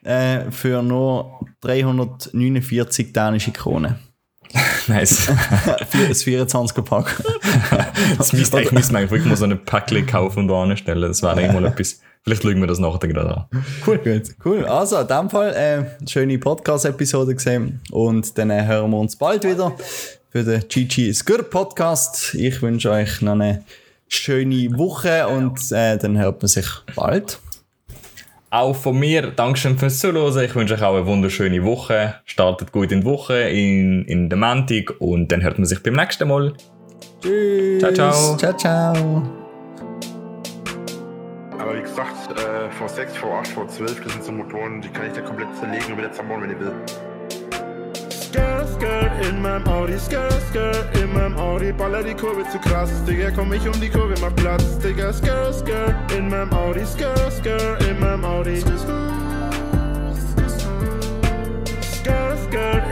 Äh, für nur 349 dänische Kronen. Nice. Das 24er Pack. Das müsste eigentlich, man eigentlich wirklich mal so ein Päckchen kaufen und da anstellen. Das wäre eigentlich mal etwas. Vielleicht schauen wir das nachher gerade an. Cool. Gut, cool. Also, in dem Fall, äh, schöne Podcast-Episode gesehen. Und dann äh, hören wir uns bald wieder für den GG Skur Podcast. Ich wünsche euch noch eine schöne Woche und äh, dann hört man sich bald. Auch von mir, Dankeschön fürs Zuhören. Ich wünsche euch auch eine wunderschöne Woche. Startet gut in die Woche, in, in der Montag und dann hört man sich beim nächsten Mal. Tschüss. Ciao, ciao. Ciao, ciao. Aber wie gesagt, äh, V6, V8, V12, das sind so Motoren, die kann ich da komplett zerlegen und wieder zerbauen, wenn ihr will. Skr, skr, in meinem Audi, skr, skr, in meinem Audi, baller die Kurve zu krass, Digga, komm ich um die Kurve, mach Platz, Digga, skr, skr, in meinem Audi, skr, skr, in meinem Audi. Skr,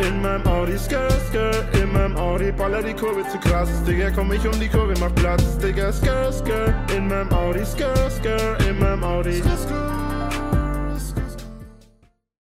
in meinem Audi, skr, skr, in meinem Audi, baller die Kurve zu krass, Digga, komm ich um die Kurve, mach Platz, Digga, skr, skr, in meinem Audi, skr, skr, in meinem Audi. Skr, skr.